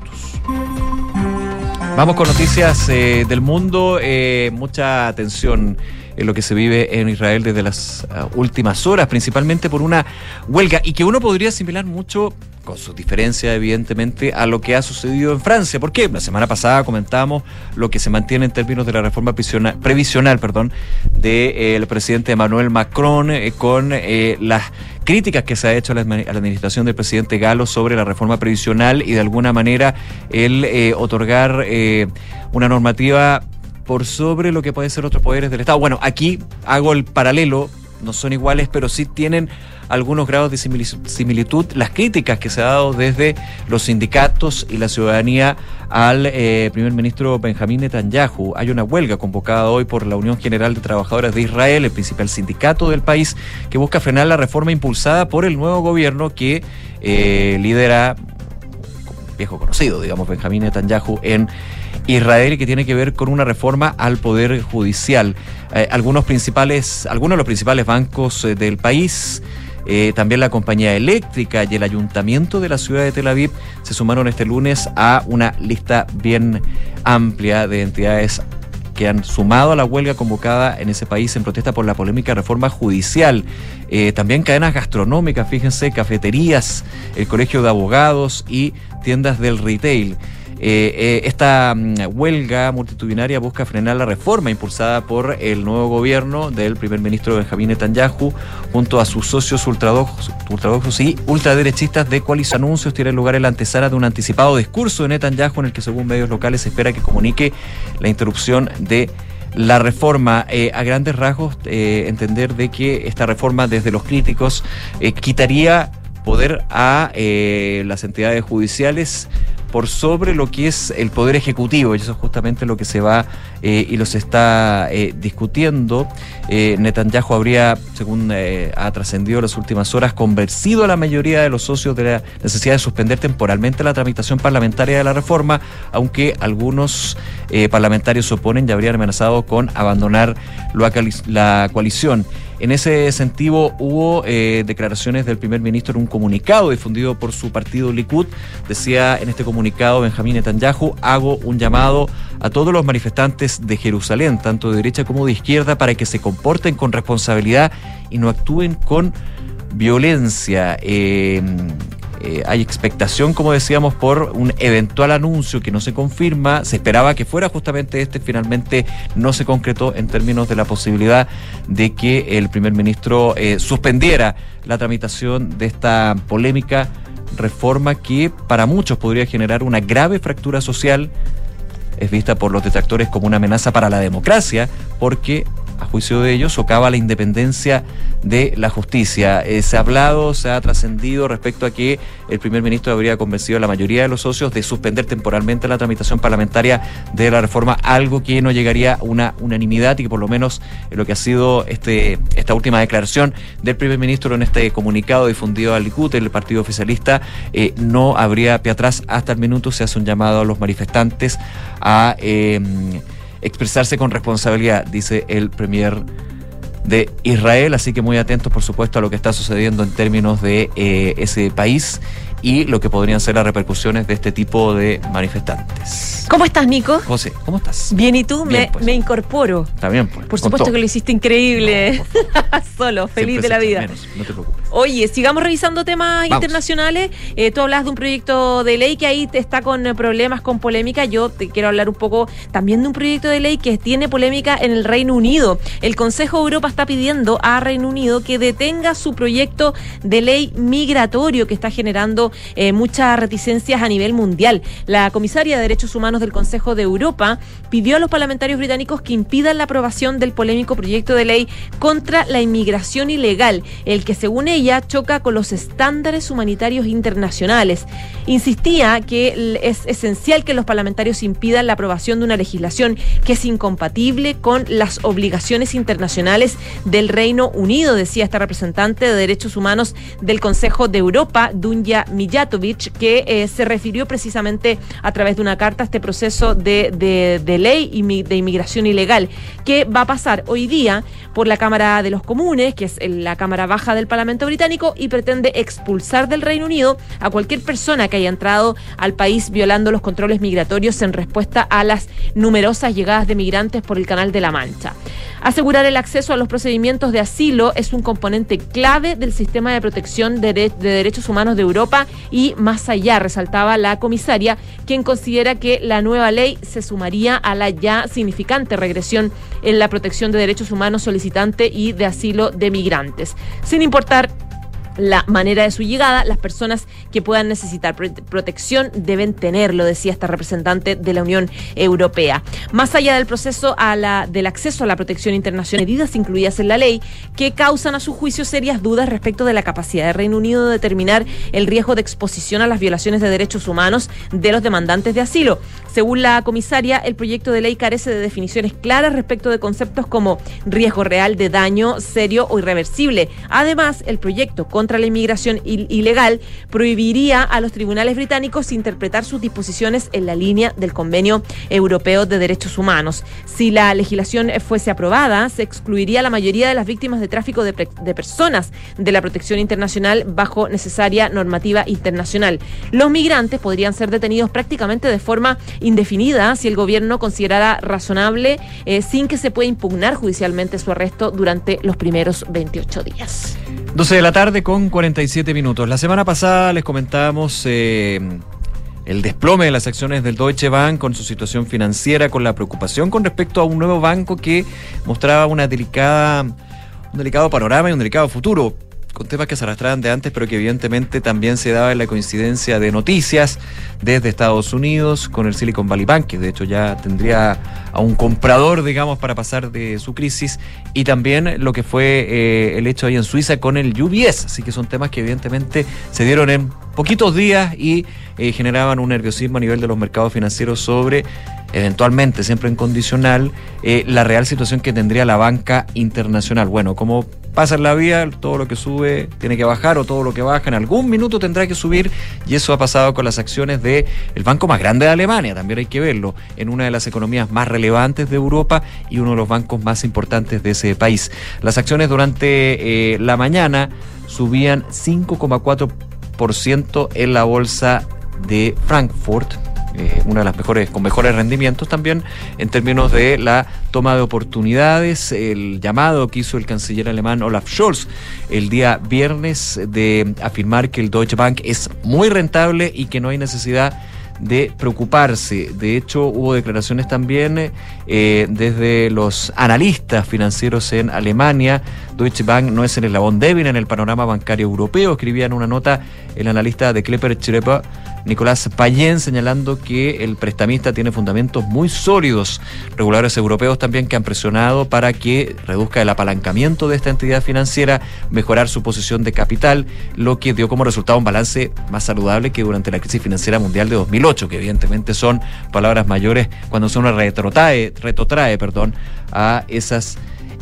S2: Vamos con noticias eh, del mundo. eh, mucha atención en lo que se vive en Israel desde las ah, últimas horas, principalmente por una huelga y que uno podría asimilar mucho con sus diferencias, evidentemente, a lo que ha sucedido en Francia. ¿Por qué? La semana pasada comentábamos lo que se mantiene en términos de la reforma previsiona- previsional perdón, del presidente Emmanuel Macron eh, con eh, las críticas que se ha hecho a la, administración del presidente Galo sobre la reforma previsional y de alguna manera el eh, otorgar eh, una normativa por sobre lo que pueden ser otros poderes del Estado. Bueno, aquí hago el paralelo, no son iguales, pero sí tienen algunos grados de simili- similitud las críticas que se ha dado desde los sindicatos y la ciudadanía al eh, primer ministro Benjamín Netanyahu. Hay una huelga convocada hoy por la Unión General de Trabajadores de Israel, el principal sindicato del país, que busca frenar la reforma impulsada por el nuevo gobierno que eh, lidera viejo conocido, digamos, Benjamín Netanyahu en Israel que tiene que ver con una reforma al poder judicial. Eh, algunos principales, algunos de los principales bancos eh, del país, eh, también la compañía eléctrica y el ayuntamiento de la ciudad de Tel Aviv se sumaron este lunes a una lista bien amplia de entidades que han sumado a la huelga convocada en ese país en protesta por la polémica reforma judicial. También cadenas gastronómicas, fíjense, cafeterías, el Colegio de Abogados y tiendas del retail. Eh, eh, esta mm, huelga multitudinaria busca frenar la reforma impulsada por el nuevo gobierno del primer ministro Benjamín Netanyahu junto a sus socios ultradoxos, ultradoxos y ultraderechistas de coalición. Anuncios tiene lugar en la antesala de un anticipado discurso de Netanyahu en el que según medios locales se espera que comunique la interrupción de la reforma, eh, a grandes rasgos, entender de que esta reforma desde los críticos quitaría poder a las entidades judiciales por sobre lo que es el poder ejecutivo, y eso es justamente lo que se va eh, y los está eh, discutiendo. Eh, Netanyahu habría, según eh, ha trascendido en las últimas horas, convencido a la mayoría de los socios de la necesidad de suspender temporalmente la tramitación parlamentaria de la reforma, aunque algunos parlamentarios se oponen y habrían amenazado con abandonar la coalición. En ese sentido, hubo eh, declaraciones del primer ministro en un comunicado difundido por su partido Likud. Decía en este comunicado Benjamín Netanyahu, hago un llamado a todos los manifestantes de Jerusalén, tanto de derecha como de izquierda, para que se comporten con responsabilidad y no actúen con violencia. Eh, eh, hay expectación, como decíamos, por un eventual anuncio que no se confirma. Se esperaba que fuera justamente este, finalmente no se concretó en términos de la posibilidad de que el primer ministro eh, suspendiera la tramitación de esta polémica reforma que para muchos podría generar una grave fractura social. Es vista por los detractores como una amenaza para la democracia, porque a juicio de ellos, socava la independencia de la justicia. Eh, se ha hablado, se ha trascendido respecto a que el primer ministro habría convencido a la mayoría de los socios de suspender temporalmente la tramitación parlamentaria de la reforma, algo que no llegaría a una unanimidad y que por lo menos en lo que ha sido este, esta última declaración del primer ministro en este comunicado difundido al Likud, el partido oficialista, eh, no habría pie atrás hasta el minuto. Se hace un llamado a los manifestantes a eh, expresarse con responsabilidad, dice el premier de Israel, así que muy atentos por supuesto a lo que está sucediendo en términos de eh, ese país y lo que podrían ser las repercusiones de este tipo de manifestantes.
S15: ¿Cómo estás, Nico?
S2: José, ¿cómo estás?
S15: Bien, ¿y tú?
S2: Bien,
S15: me,
S2: pues.
S15: me incorporo.
S2: Está bien, pues.
S15: Por supuesto que lo hiciste increíble. Solo, feliz
S2: Siempre
S15: de la vida.
S2: menos, no te preocupes.
S15: Oye, sigamos revisando temas
S2: Vamos.
S15: internacionales. Eh, tú hablas de un proyecto de ley que ahí te está con problemas, con polémica. Yo te quiero hablar un poco también de un proyecto de ley que tiene polémica en el Reino Unido. El Consejo de Europa está pidiendo a Reino Unido que detenga su proyecto de ley migratorio que está generando eh, muchas reticencias a nivel mundial. La comisaria de Derechos Humanos del Consejo de Europa pidió a los parlamentarios británicos que impidan la aprobación del polémico proyecto de ley contra la inmigración ilegal, el que según ella choca con los estándares humanitarios internacionales. Insistía que es esencial que los parlamentarios impidan la aprobación de una legislación que es incompatible con las obligaciones internacionales del Reino Unido, decía esta representante de derechos humanos del Consejo de Europa, Dunja Mijatovic, que eh, se refirió precisamente a través de una carta a este proceso de, de- ley y de inmigración ilegal, que va a pasar hoy día por la Cámara de los Comunes, que es el- la Cámara Baja del Parlamento Británico, y pretende expulsar del Reino Unido a cualquier persona que haya entrado al país violando los controles migratorios en respuesta a las numerosas llegadas de migrantes por el Canal de la Mancha. Asegurar el acceso a los procedimientos de asilo es un componente clave del sistema de protección de derechos humanos de Europa y más allá, resaltaba la comisaria, quien considera que la nueva ley se sumaría a la ya significante regresión en la protección de derechos humanos solicitante y de asilo de migrantes. Sin importar la manera de su llegada, las personas que puedan necesitar pro- protección deben tenerlo, decía esta representante de la Unión Europea. Más allá del proceso a del acceso a la protección internacional, medidas incluidas en la ley que causan a su juicio serias dudas respecto de la capacidad del Reino Unido de determinar el riesgo de exposición a las violaciones de derechos humanos de los demandantes de asilo. Según la comisaria, el proyecto de ley carece de definiciones claras respecto de conceptos como riesgo real de daño serio o irreversible. Además, el proyecto contra la inmigración il- ilegal prohibiría a los tribunales británicos interpretar sus disposiciones en la línea del Convenio Europeo de Derechos Humanos. Si la legislación fuese aprobada, se excluiría a la mayoría de las víctimas de tráfico de personas de la protección internacional bajo necesaria normativa internacional. Los migrantes podrían ser detenidos prácticamente de forma indefinida si el gobierno considerara razonable eh, sin que se pueda impugnar judicialmente su arresto durante los primeros 28 días.
S2: 12 de la tarde con 47 minutos. La semana pasada les comentábamos eh, el desplome de las acciones del Deutsche Bank con su situación financiera, con la preocupación con respecto a un nuevo banco que mostraba un delicado panorama y un delicado futuro con temas que se arrastraban de antes, pero que evidentemente también se daba en la coincidencia de noticias desde Estados Unidos con el Silicon Valley Bank, que de hecho ya tendría a un comprador, digamos, para pasar de su crisis, y también lo que fue eh, el hecho ahí en Suiza con el UBS. Así que son temas que evidentemente se dieron en poquitos días y eh, generaban un nerviosismo a nivel de los mercados financieros sobre eventualmente, siempre en condicional, eh, la real situación que tendría la banca internacional. Bueno, como pasa en la vida, todo lo que sube tiene que bajar o todo lo que baja en algún minuto tendrá que subir y eso ha pasado con las acciones del el banco más grande de Alemania, también hay que verlo, en una de las economías más relevantes de Europa y uno de los bancos más importantes de ese país. Las acciones durante eh, la mañana subían 5,4% en la bolsa de Frankfurt, eh, una de las mejores, con mejores rendimientos también en términos de la toma de oportunidades, el llamado que hizo el canciller alemán Olaf Scholz el día viernes de afirmar que el Deutsche Bank es muy rentable y que no hay necesidad de preocuparse. De hecho, hubo declaraciones también eh, desde los analistas financieros en Alemania. Deutsche Bank no es el eslabón débil en el panorama bancario europeo. Escribía en una nota el analista de Klepper Schreiber Nicolás Payén, señalando que el prestamista tiene fundamentos muy sólidos. Reguladores europeos también que han presionado para que reduzca el apalancamiento de esta entidad financiera, mejorar su posición de capital, lo que dio como resultado un balance más saludable que durante la crisis financiera mundial de 2008, que evidentemente son palabras mayores cuando se uno retrotrae, retrotrae perdón, a esas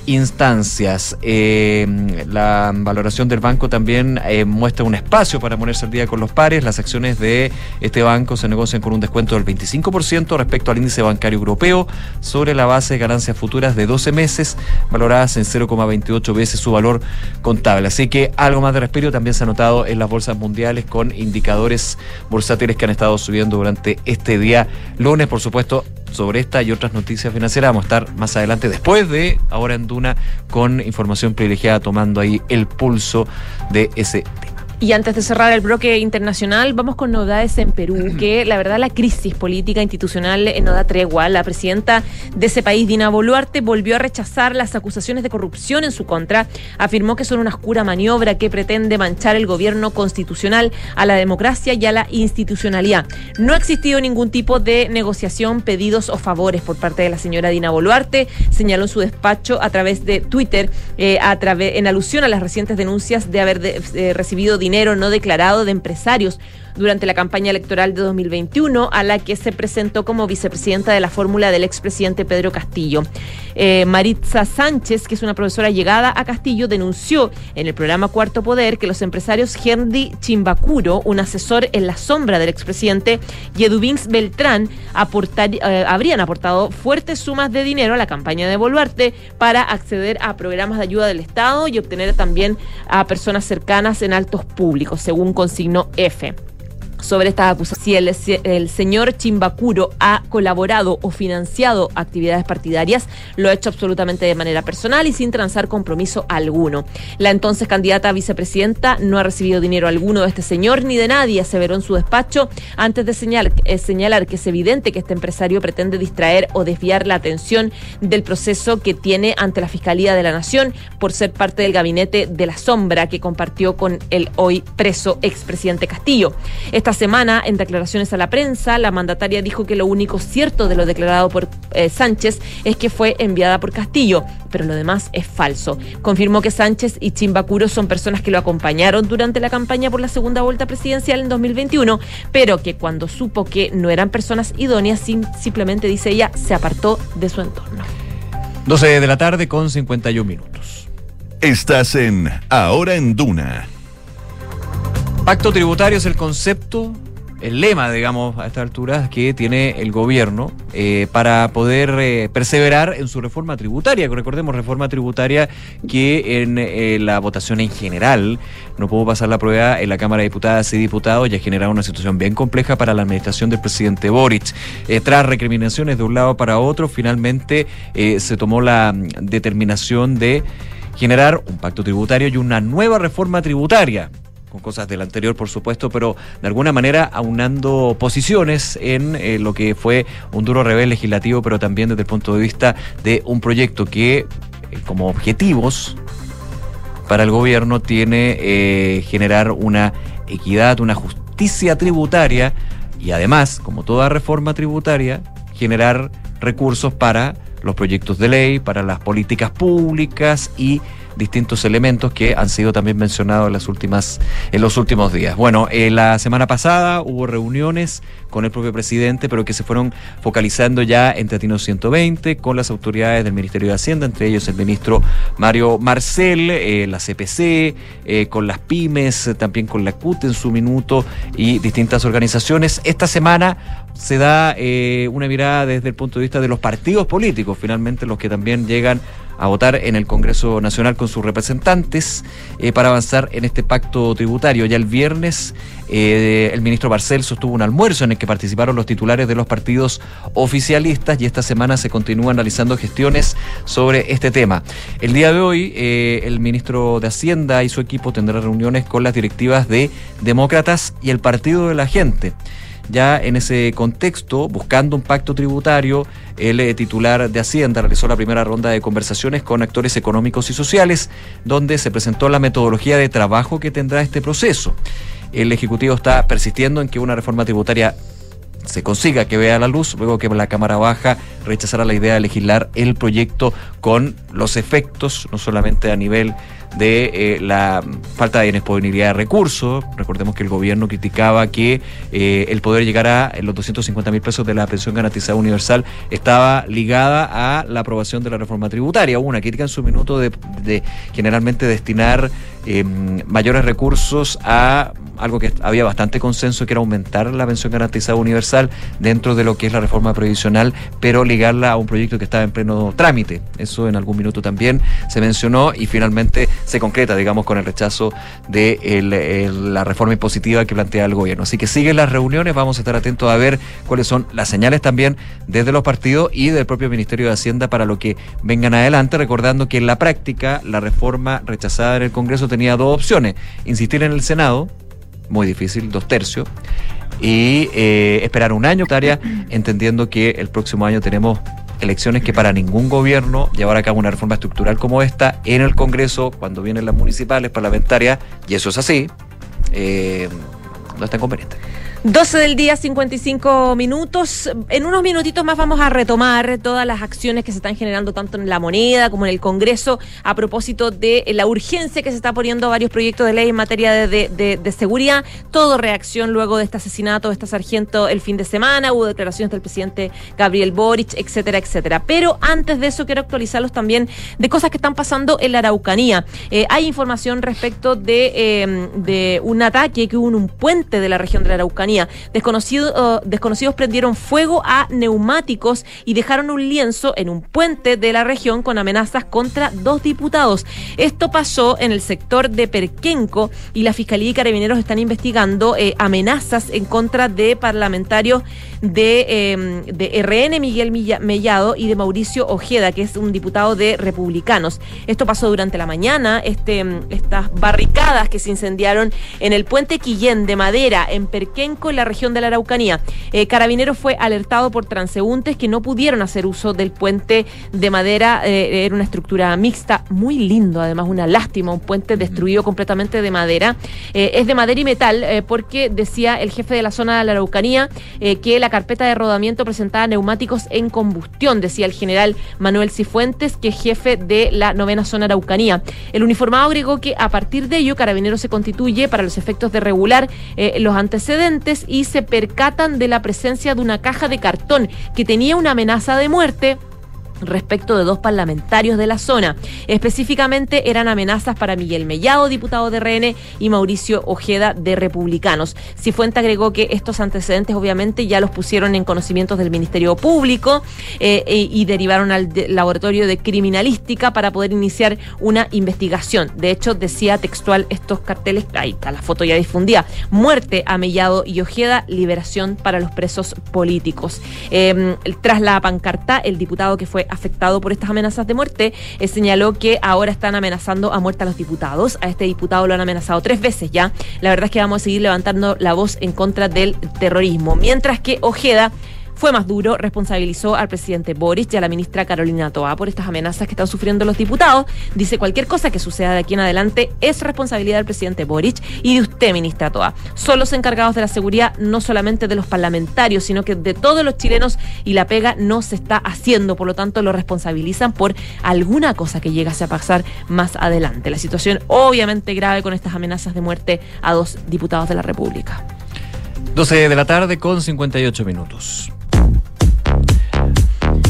S2: instancias. Eh, la valoración del banco también eh, muestra un espacio para ponerse al día con los pares. Las acciones de este banco se negocian con un descuento del 25% respecto al índice bancario europeo sobre la base de ganancias futuras de 12 meses, valoradas en 0,28 veces su valor contable. Así que algo más de respiro también se ha notado en las bolsas mundiales con indicadores bursátiles que han estado subiendo durante este día lunes, por supuesto sobre esta y otras noticias financieras. Vamos a estar más adelante, después de Ahora en Duna, con información privilegiada, tomando ahí el pulso de ese tema.
S15: Y antes de cerrar el bloque internacional, vamos con novedades en Perú, que la verdad la crisis política institucional no da tregua. La presidenta de ese país, Dina Boluarte, volvió a rechazar las acusaciones de corrupción en su contra. Afirmó que son una oscura maniobra que pretende manchar el gobierno constitucional a la democracia y a la institucionalidad. No ha existido ningún tipo de negociación, pedidos o favores por parte de la señora Dina Boluarte, señaló en su despacho a través de Twitter, eh, a través, en alusión a las recientes denuncias de haber de, eh, recibido dinero no declarado de empresarios durante la campaña electoral de 2021, a la que se presentó como vicepresidenta de la fórmula del expresidente Pedro Castillo. Eh, Maritza Sánchez, que es una profesora llegada a Castillo, denunció en el programa Cuarto Poder que los empresarios Henry Chimbacuro, un asesor en la sombra del expresidente, y Eduvins Beltrán aportar, eh, habrían aportado fuertes sumas de dinero a la campaña de Boluarte para acceder a programas de ayuda del Estado y obtener también a personas cercanas en altos públicos, según consignó F sobre estas acusaciones. Si el, el, señor Chimbacuro ha colaborado o financiado actividades partidarias, lo ha hecho absolutamente de manera personal y sin transar compromiso alguno. La entonces candidata a vicepresidenta no ha recibido dinero alguno de este señor ni de nadie, aseveró en su despacho, antes de señalar, eh, señalar que es evidente que este empresario pretende distraer o desviar la atención del proceso que tiene ante la Fiscalía de la Nación por ser parte del gabinete de la sombra que compartió con el hoy preso expresidente Castillo. Esta semana, en declaraciones a la prensa, la mandataria dijo que lo único cierto de lo declarado por eh, Sánchez es que fue enviada por Castillo, pero lo demás es falso. Confirmó que Sánchez y Chimbacuro son personas que lo acompañaron durante la campaña por la segunda vuelta presidencial en 2021, pero que cuando supo que no eran personas idóneas, simplemente, dice ella, se apartó de su entorno.
S2: 12 de la tarde con 51 minutos.
S1: Estás en Ahora en Duna.
S2: Pacto tributario es el concepto, el lema, digamos, a esta altura que tiene el gobierno eh, para poder eh, perseverar en su reforma tributaria. Recordemos, reforma tributaria que en eh, la votación en general no pudo pasar la prueba en la Cámara de Diputadas y Diputados y ha generado una situación bien compleja para la administración del presidente Boric. tras recriminaciones de un lado para otro, finalmente se tomó la mm, determinación de generar un pacto tributario y una nueva reforma tributaria cosas del anterior, por supuesto, pero de alguna manera aunando posiciones en eh, lo que fue un duro revés legislativo, pero también desde el punto de vista de un proyecto que, eh, como objetivos para el gobierno, tiene eh, generar una equidad, una justicia tributaria y además, como toda reforma tributaria, generar recursos para los proyectos de ley, para las políticas públicas y distintos elementos que han sido también mencionados en, las últimas, en los últimos días. Bueno, eh, la semana pasada hubo reuniones con el propio presidente, pero que se fueron focalizando ya en Tratino 120 con las autoridades del Ministerio de Hacienda, entre ellos el ministro Mario Marcel, eh, la CPC, eh, con las pymes, también con la CUT en su minuto y distintas organizaciones. Esta semana se da una mirada desde el punto de vista de los partidos políticos, finalmente los que también llegan a votar en el Congreso Nacional con sus representantes eh, para avanzar en este pacto tributario. Ya el viernes eh, el ministro Barcel sostuvo un almuerzo en el que participaron los titulares de los partidos oficialistas y esta semana se continúan realizando gestiones sobre este tema. El día de hoy eh, el ministro de Hacienda y su equipo tendrán reuniones con las directivas de Demócratas y el Partido de la Gente ya en ese contexto, buscando un pacto tributario, el eh, titular de Hacienda realizó la primera ronda de conversaciones con actores económicos y sociales, donde se presentó la metodología de trabajo que tendrá este proceso. El Ejecutivo está persistiendo en que una reforma tributaria se consiga que vea la luz, luego que la Cámara Baja rechazara la idea de legislar el proyecto con los efectos, no solamente a nivel de eh, la falta de disponibilidad de recursos. Recordemos que el gobierno criticaba que eh, el poder llegar a los 250 mil pesos de la pensión garantizada universal estaba ligada a la aprobación de la reforma tributaria. Una crítica en su minuto de, de generalmente destinar eh, mayores recursos a algo que había bastante consenso, que era aumentar la pensión garantizada universal dentro de lo que es la reforma previsional, pero ligarla a un proyecto que estaba en pleno trámite. Eso en algún minuto también se mencionó y finalmente se concreta, digamos, con el rechazo de la reforma impositiva que plantea el gobierno. Así que siguen las reuniones, vamos a estar atentos a ver cuáles son las señales también desde los partidos y del propio Ministerio de Hacienda para lo que vengan adelante, recordando que en la práctica la reforma rechazada en el Congreso tenía dos opciones, insistir en el Senado, muy difícil, dos tercios, y eh, esperar un año, entendiendo que el próximo año tenemos elecciones que para ningún gobierno llevar a cabo una reforma estructural como esta en el Congreso, cuando vienen las municipales, parlamentarias, y eso es así, eh, no es tan conveniente.
S15: 12 del día, 55 minutos. En unos minutitos más vamos a retomar todas las acciones que se están generando tanto en la moneda como en el Congreso a propósito de la urgencia que se está poniendo varios proyectos de ley en materia de, de, seguridad. Todo reacción luego de este asesinato de esta sargento el fin de semana. Hubo declaraciones del presidente Gabriel Boric, etcétera, etcétera. Pero antes de eso quiero actualizarlos también de cosas que están pasando en la Araucanía. Eh, hay información respecto de, eh, de un ataque que hubo en un puente de la región de la Araucanía. Uh, desconocidos prendieron fuego a neumáticos y dejaron un lienzo en un puente de la región con amenazas contra dos diputados. Esto pasó en el sector de Perquenco y la Fiscalía y Carabineros están investigando eh, amenazas en contra de parlamentarios de, eh, de RN Miguel Mellado y de Mauricio Ojeda, que es un diputado de Republicanos. Esto pasó durante la mañana, este, estas barricadas que se incendiaron en el puente Quillén de Madera, en Perquenco, en la región de la Araucanía. Eh, Carabineros fue alertado por transeúntes que no pudieron hacer uso del puente de madera. Eh, era una estructura mixta, muy lindo, además una lástima, un puente destruido completamente de madera. Eh, es de madera y metal eh, porque decía el jefe de la zona de la Araucanía que la carpeta de rodamiento presentaba neumáticos en combustión, decía el general Manuel Cifuentes, que es jefe de la novena zona Araucanía. El uniformado agregó que a partir de ello Carabineros se constituye para los efectos de regular los antecedentes y se percatan de la presencia de una caja de cartón que tenía una amenaza de muerte respecto de dos parlamentarios de la zona. Específicamente eran amenazas para Miguel Mellado, diputado de RN, y Mauricio Ojeda, de Republicanos. Cifuente agregó que estos antecedentes obviamente ya los pusieron en conocimientos del Ministerio Público eh, y, derivaron al laboratorio de criminalística para poder iniciar una investigación. De hecho, decía textual estos carteles, ahí está la foto ya difundida, muerte a Mellado y Ojeda, liberación para los presos políticos. Eh, tras la pancarta, el diputado que fue afectado por estas amenazas de muerte, eh, señaló que ahora están amenazando a muerte a los diputados. A este diputado lo han amenazado tres veces ya. La verdad es que vamos a seguir levantando la voz en contra del terrorismo. Mientras que Ojeda fue más duro, responsabilizó al presidente Boris y a la ministra Carolina Toa por estas amenazas que están sufriendo los diputados. Dice cualquier cosa que suceda de aquí en adelante es responsabilidad del presidente Boric y de usted, ministra Toa. Son los encargados de la seguridad no solamente de los parlamentarios, sino que de todos los chilenos y la pega no se está haciendo. Por lo tanto, lo responsabilizan por alguna cosa que llegase a pasar más adelante. La situación obviamente grave con estas amenazas de muerte a dos diputados de la República.
S2: 12 de la tarde con 58 minutos.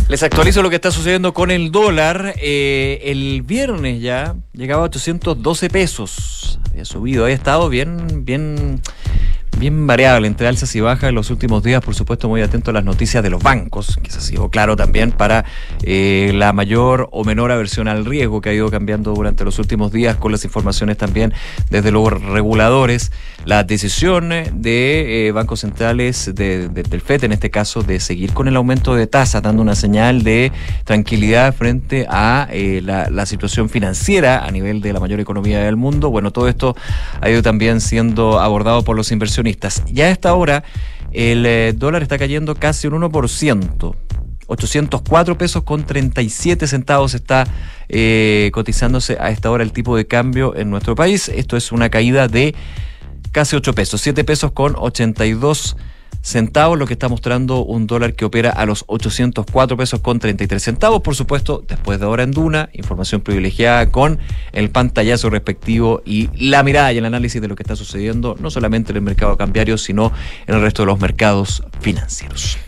S2: Les actualizo lo que está sucediendo con el dólar. Eh, el viernes ya llegaba a 812 pesos. Había subido, había estado bien, bien, bien variable entre alzas y bajas en los últimos días. Por supuesto, muy atento a las noticias de los bancos, que se ha sido claro también para eh, la mayor o menor aversión al riesgo que ha ido cambiando durante los últimos días con las informaciones también desde los reguladores. La decisión de eh, bancos centrales de, de, del FED, en este caso, de seguir con el aumento de tasas, dando una señal de tranquilidad frente a eh, la, situación financiera a nivel de la mayor economía del mundo. Bueno, todo esto ha ido también siendo abordado por los inversionistas. Ya a esta hora El eh, dólar está cayendo casi un 1%. 804 pesos con 37 centavos está eh, cotizándose a esta hora el tipo de cambio en nuestro país. Esto es una caída de casi 8 pesos, 7 pesos con 82 centavos, lo que está mostrando un dólar que opera a los 804 pesos con 33 centavos. Por supuesto, después de ahora en Duna, información privilegiada con el pantallazo respectivo y la mirada y el análisis de lo que está sucediendo, no solamente en el mercado cambiario, sino en el resto de los mercados financieros.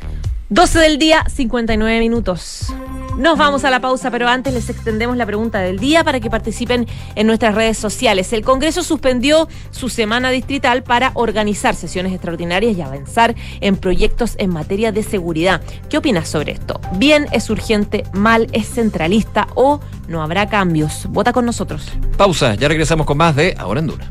S15: 12 del día, 59 minutos. Nos vamos a la pausa, pero antes les extendemos la pregunta del día para que participen en nuestras redes sociales. El Congreso suspendió su semana distrital para organizar sesiones extraordinarias y avanzar en proyectos en materia de seguridad. ¿Qué opinas sobre esto? ¿Bien es urgente, mal es centralista o no habrá cambios? Vota con nosotros.
S2: Pausa, ya regresamos con más de Ahora en Duna.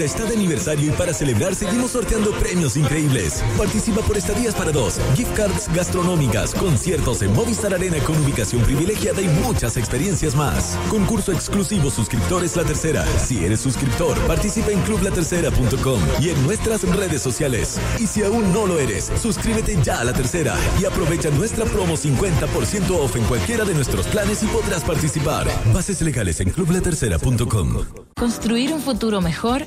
S16: Está de aniversario y para celebrar seguimos sorteando premios increíbles. Participa por estadías para dos, gift cards gastronómicas, conciertos en Movistar Arena con ubicación privilegiada y muchas experiencias más. Concurso exclusivo suscriptores La Tercera. Si eres suscriptor, participa en clublatercera.com y en nuestras redes sociales. Y si aún no lo eres, suscríbete ya a La Tercera y aprovecha nuestra promo 50% off en cualquiera de nuestros planes y podrás participar. Bases legales en clublatercera.com.
S17: Construir un futuro mejor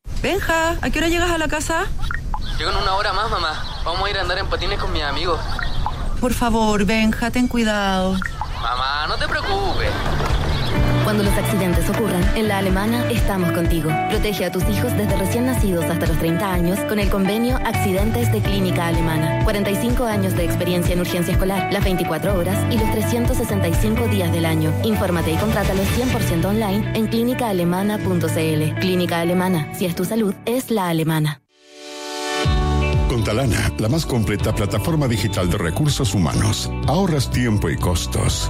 S18: Benja, ¿a qué hora llegas a la casa?
S19: Llego en una hora más, mamá. Vamos a ir a andar en patines con mis amigos.
S18: Por favor, Benja, ten cuidado.
S19: Mamá, no te preocupes.
S20: Cuando los accidentes ocurran, en la alemana estamos contigo. Protege a tus hijos desde recién nacidos hasta los 30 años con el convenio Accidentes de Clínica Alemana. 45 años de experiencia en urgencia escolar, las 24 horas y los 365 días del año. Infórmate y contrátalo 100% online en clínicaalemana.cl. Clínica Alemana, si es tu salud, es la alemana.
S21: Con Talana, la más completa plataforma digital de recursos humanos, ahorras tiempo y costos.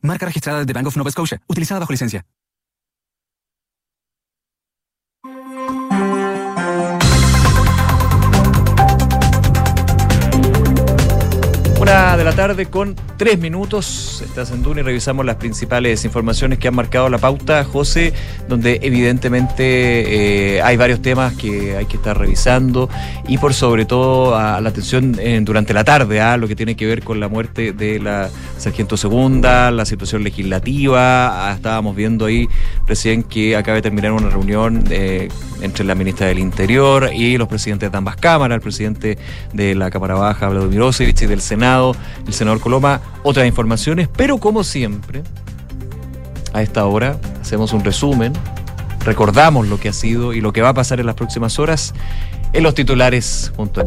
S22: Marca registrada de Bank of Nova Scotia. Utilizada bajo licencia.
S2: De la tarde con tres minutos. Estás en Duna y revisamos las principales informaciones que han marcado la pauta, José, donde evidentemente eh, hay varios temas que hay que estar revisando y por sobre todo a la atención eh, durante la tarde a lo que tiene que ver con la muerte de la sargento segunda, la situación legislativa. Ah, estábamos viendo ahí recién que acaba de terminar una reunión eh, entre la ministra del Interior y los presidentes de ambas cámaras, el presidente de la Cámara Baja, Vladimir Osevich, y del Senado, el senador Coloma, otras informaciones, pero como siempre, a esta hora hacemos un resumen, recordamos lo que ha sido y lo que va a pasar en las próximas horas en los titulares junto a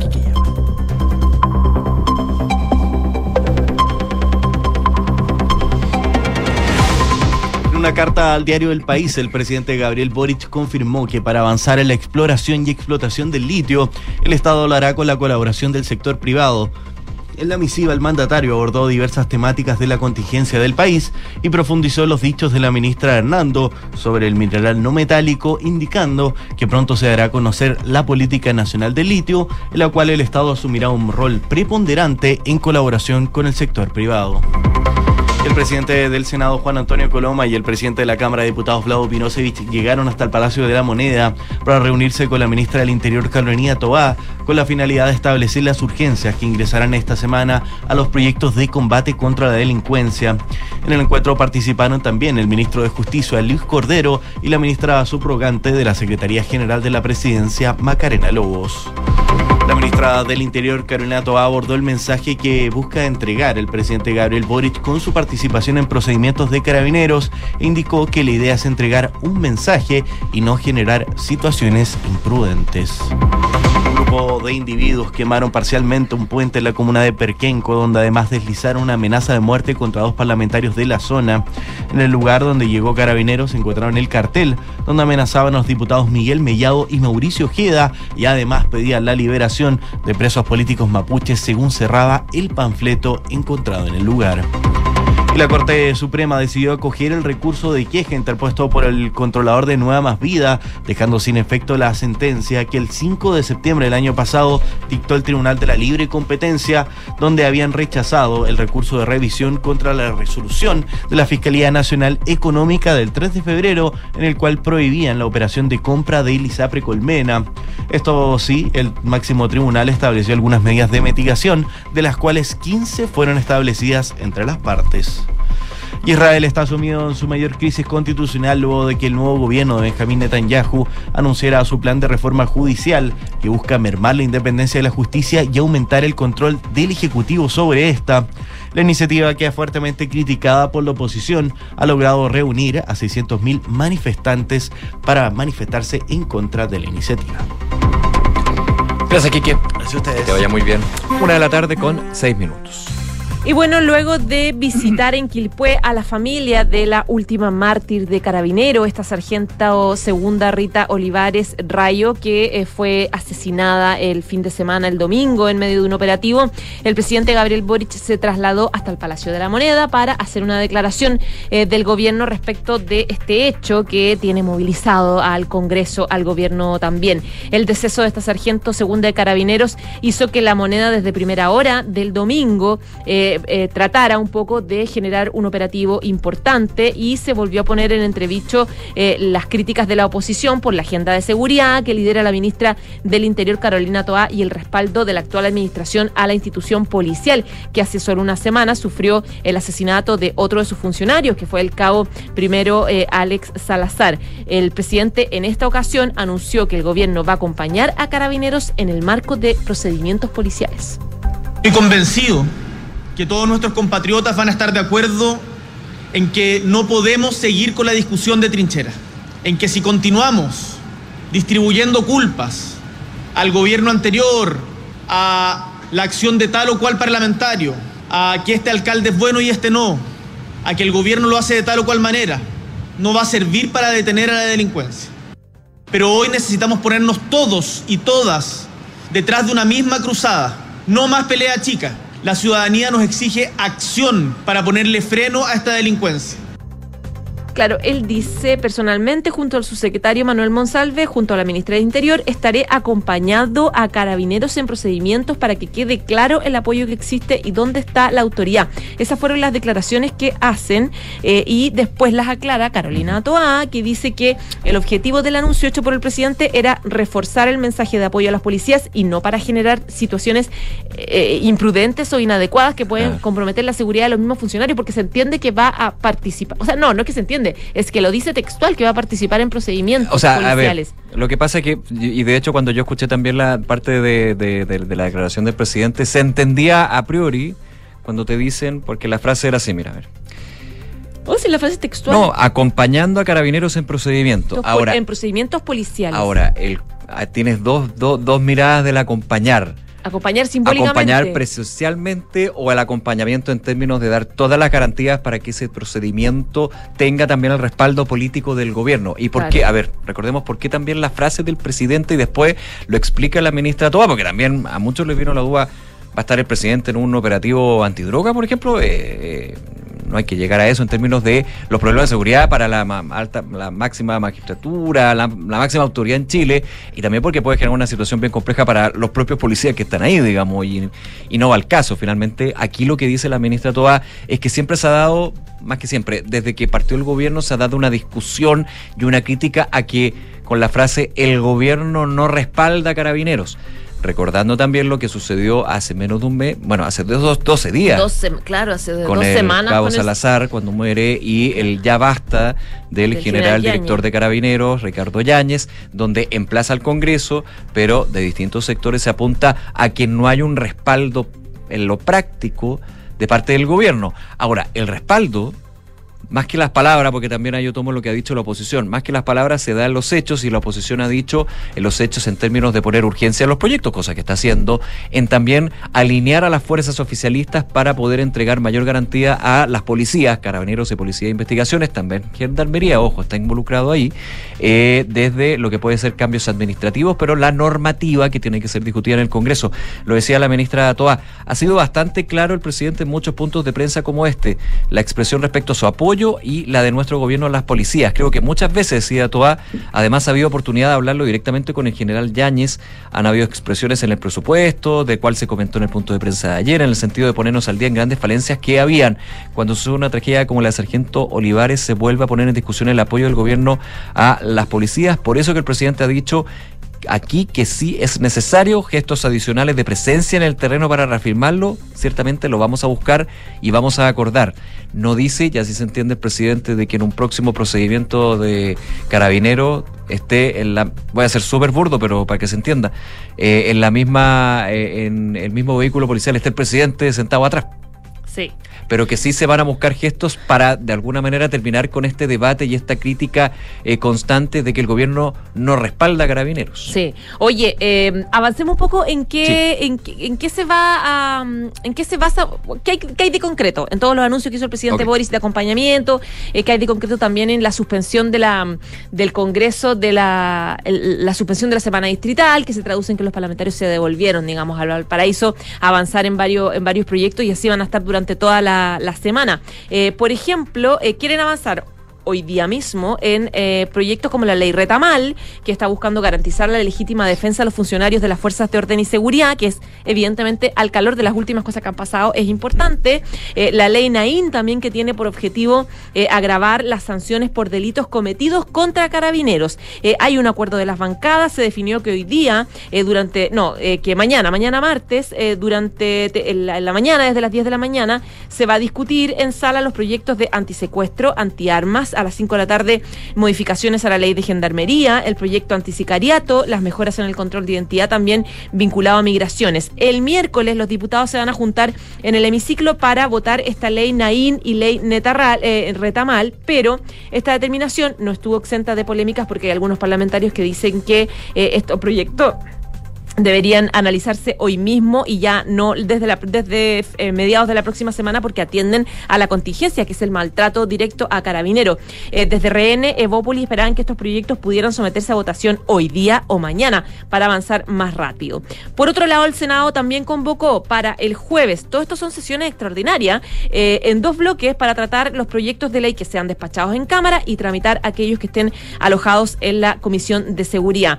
S3: En una carta al diario El País, el presidente Gabriel Boric confirmó que para avanzar en la exploración y explotación del litio, el Estado lo hará con la colaboración del sector privado. En la misiva, el mandatario abordó diversas temáticas de la contingencia del país y profundizó los dichos de la ministra Hernando sobre el mineral no metálico, indicando que pronto se dará a conocer la política nacional del litio, en la cual el Estado asumirá un rol preponderante en colaboración con el sector privado. El presidente del Senado, Juan Antonio Coloma, y el presidente de la Cámara de Diputados, Vlado Pinosevich, llegaron hasta el Palacio de la Moneda para reunirse con la ministra del Interior, Carolina Tobá, con la finalidad de establecer las urgencias que ingresarán esta semana a los proyectos de combate contra la delincuencia. En el encuentro participaron también el ministro de Justicia, Luis Cordero, y la ministra subrogante de la Secretaría General de la Presidencia, Macarena Lobos. La ministra del Interior, Carolina Toa, abordó el mensaje que busca entregar el presidente Gabriel Boric con su participación en procedimientos de carabineros e indicó que la idea es entregar un mensaje y no generar situaciones imprudentes. De individuos quemaron parcialmente un puente en la comuna de Perquenco, donde además deslizaron una amenaza de muerte contra dos parlamentarios de la zona. En el lugar donde llegó Carabineros encontraron el cartel, donde amenazaban a los diputados Miguel Mellado y Mauricio Ojeda, y además pedían la liberación de presos políticos mapuches, según cerraba el panfleto encontrado en el lugar. Y la Corte Suprema decidió acoger el recurso de queja interpuesto por el controlador de Nueva Más Vida, dejando sin efecto la sentencia que el 5 de septiembre del año pasado dictó el Tribunal de la Libre Competencia, donde habían rechazado el recurso de revisión contra la resolución de la Fiscalía Nacional Económica del 3 de febrero, en el cual prohibían la operación de compra de Ilisapre Colmena. Esto sí, el máximo tribunal estableció algunas medidas de mitigación, de las cuales 15 fueron establecidas entre las partes. Israel está sumido en su mayor crisis constitucional luego de que el nuevo gobierno de Benjamín Netanyahu anunciara su plan de reforma judicial que busca mermar la independencia de la justicia y aumentar el control del Ejecutivo sobre esta. La iniciativa, que es fuertemente criticada por la oposición, ha logrado reunir a 600.000 manifestantes para manifestarse en contra de la iniciativa.
S2: Gracias, Kiki.
S3: Gracias a ustedes.
S2: Que te vaya muy bien. Una de la tarde con seis minutos.
S15: Y bueno, luego de visitar en Quilpué a la familia de la última mártir de Carabinero, esta sargento segunda Rita Olivares Rayo, que eh, fue asesinada el fin de semana, el domingo, en medio de un operativo, el presidente Gabriel Boric se trasladó hasta el Palacio de la Moneda para hacer una declaración eh, del gobierno respecto de este hecho que tiene movilizado al Congreso, al gobierno también. El deceso de esta sargento segunda de Carabineros hizo que la moneda desde primera hora del domingo eh, eh, tratara un poco de generar un operativo importante y se volvió a poner en entredicho eh, las críticas de la oposición por la agenda de seguridad que lidera la ministra del Interior Carolina Toá y el respaldo de la actual administración a la institución policial que hace solo una semana sufrió el asesinato de otro de sus funcionarios que fue el cabo primero eh, Alex Salazar. El presidente en esta ocasión anunció que el gobierno va a acompañar a carabineros en el marco de procedimientos policiales.
S4: Estoy convencido que todos nuestros compatriotas van a estar de acuerdo en que no podemos seguir con la discusión de trincheras, en que si continuamos distribuyendo culpas al gobierno anterior, a la acción de tal o cual parlamentario, a que este alcalde es bueno y este no, a que el gobierno lo hace de tal o cual manera, no va a servir para detener a la delincuencia. Pero hoy necesitamos ponernos todos y todas detrás de una misma cruzada, no más pelea chica la ciudadanía nos exige acción para ponerle freno a esta delincuencia.
S15: Claro, él dice personalmente, junto al subsecretario Manuel Monsalve, junto a la ministra de Interior, estaré acompañando a carabineros en procedimientos para que quede claro el apoyo que existe y dónde está la autoridad. Esas fueron las declaraciones que hacen eh, y después las aclara Carolina Toa, que dice que el objetivo del anuncio hecho por el presidente era reforzar el mensaje de apoyo a las policías y no para generar situaciones eh, imprudentes o inadecuadas que pueden comprometer la seguridad de los mismos funcionarios, porque se entiende que va a participar. O sea, no, no es que se entiende, es que lo dice textual, que va a participar en procedimientos
S2: O sea, a ver,
S15: policiales.
S2: lo que pasa es que, y de hecho cuando yo escuché también la parte de, de- de- de la declaración del presidente, se entendía a priori cuando te dicen, porque la frase era así, mira, a ver.
S15: O si la frase textual.
S2: No, acompañando a carabineros en procedimiento. Ahora,
S15: en procedimientos policiales.
S2: ahora el, ah, tienes dos, dos, dos miradas del acompañar.
S15: Acompañar simbólicamente.
S2: Acompañar presencialmente o el acompañamiento en términos de dar todas las garantías para que ese procedimiento tenga también el respaldo político del gobierno. ¿Y por
S15: Claro.
S2: qué? A ver, recordemos por qué también la frase del presidente y después lo explica la ministra Toa, porque también a muchos les vino la duda, ¿va a estar el presidente en un operativo antidroga, por ejemplo? Eh, eh, no hay que llegar a eso en términos de los problemas de seguridad para la, alta, la máxima magistratura, la, la máxima autoridad en Chile, y también porque puede generar una situación bien compleja para los propios policías que están ahí, digamos, y, y no va al caso. Finalmente, aquí lo que dice la ministra Toa es que siempre se ha dado, más que siempre, desde que partió el gobierno se ha dado una discusión y una crítica a que con la frase el gobierno no respalda a carabineros. Recordando también lo que sucedió hace menos de un mes, bueno, hace dos, 12 días
S15: claro, hace
S2: con
S15: dos
S2: el
S15: semanas.
S2: cabo
S15: con el-
S2: Salazar cuando muere y el ya basta del,
S15: Del
S2: general, director de carabineros Ricardo Yáñez donde emplaza al Congreso pero de distintos sectores se apunta a que no hay un respaldo en lo práctico de parte del gobierno ahora el respaldo más que las palabras, porque también ahí yo tomo lo que ha dicho la oposición, más que las palabras se da en los hechos y la oposición ha dicho en los hechos en términos de poner urgencia a los proyectos, cosa que está haciendo, en también alinear a las fuerzas oficialistas para poder entregar mayor garantía a las policías, carabineros y policía de investigaciones, también gendarmería, ojo, está involucrado ahí, eh, desde lo que puede ser cambios administrativos, pero la normativa que tiene que ser discutida en el Congreso. Lo decía la ministra Toa, ha sido bastante claro el presidente en muchos puntos de prensa como este, la expresión respecto a su apoyo y la de nuestro gobierno a las policías. Creo que muchas veces, decía Toa, además ha habido oportunidad de hablarlo directamente con el general Yáñez, han habido expresiones en el presupuesto, de cual se comentó en el punto de prensa de ayer, en el sentido de ponernos al día en grandes falencias que habían. Cuando sucede una tragedia como la de Sargento Olivares, se vuelve a poner en discusión el apoyo del gobierno a las policías. Por eso que el presidente ha dicho aquí que sí es necesario gestos adicionales de presencia en el terreno para reafirmarlo, ciertamente lo vamos a buscar y vamos a acordar. No dice, y así se entiende el presidente, de que en un próximo procedimiento de carabinero esté en la, voy a ser súper burdo, pero para que se entienda, eh, en la misma, eh, en el mismo vehículo policial esté el presidente sentado atrás
S15: Sí.
S2: pero que sí se van a buscar gestos para de alguna manera terminar con este debate y esta crítica eh, constante de que el gobierno no respalda a carabineros.
S15: Sí. Oye, eh, avancemos un poco en qué, en, qué- en qué se va a, mm, en qué se basa, qué hay, qué hay de concreto en todos los anuncios que hizo el presidente. Boris de acompañamiento, eh, qué hay de concreto también en la suspensión de la mm, del Congreso de la el- la suspensión de la semana distrital, que se traduce en que los parlamentarios se devolvieron, digamos, al Valparaíso, a avanzar en varios en varios proyectos y así van a estar durante toda la, la semana. Eh, por ejemplo, eh, quieren avanzar hoy día mismo en eh, proyectos como la ley Retamal, que está buscando garantizar la legítima defensa a los funcionarios de las fuerzas de orden y seguridad, que es evidentemente al calor de las últimas cosas que han pasado, es importante. Eh, la ley Naín también que tiene por objetivo eh, agravar las sanciones por delitos cometidos contra carabineros. Hay un acuerdo de las bancadas, se definió que hoy día, durante, no, que mañana, mañana martes, durante te- la mañana, desde las 10 de la mañana, se va a discutir en sala los proyectos de antisecuestro, antiarmas, a las 5 de la tarde modificaciones a la ley de gendarmería, el proyecto antisicariato, las mejoras en el control de identidad también vinculado a migraciones. El miércoles los diputados se van a juntar en el hemiciclo para votar esta ley Naín y ley Netarral, eh, Retamal, pero esta determinación no estuvo exenta de polémicas porque hay algunos parlamentarios que dicen que eh, proyectos deberían analizarse hoy mismo y ya no desde la, desde eh, mediados de la próxima semana porque atienden a la contingencia que es el maltrato directo a carabinero. Eh, desde RN, Evópolis esperaban que estos proyectos pudieran someterse a votación hoy día o mañana para avanzar más rápido. Por otro lado, el Senado también convocó para el jueves, todo esto son sesiones extraordinarias, eh, en dos bloques para tratar los proyectos de ley que sean despachados en Cámara y tramitar aquellos que estén alojados en la Comisión de Seguridad.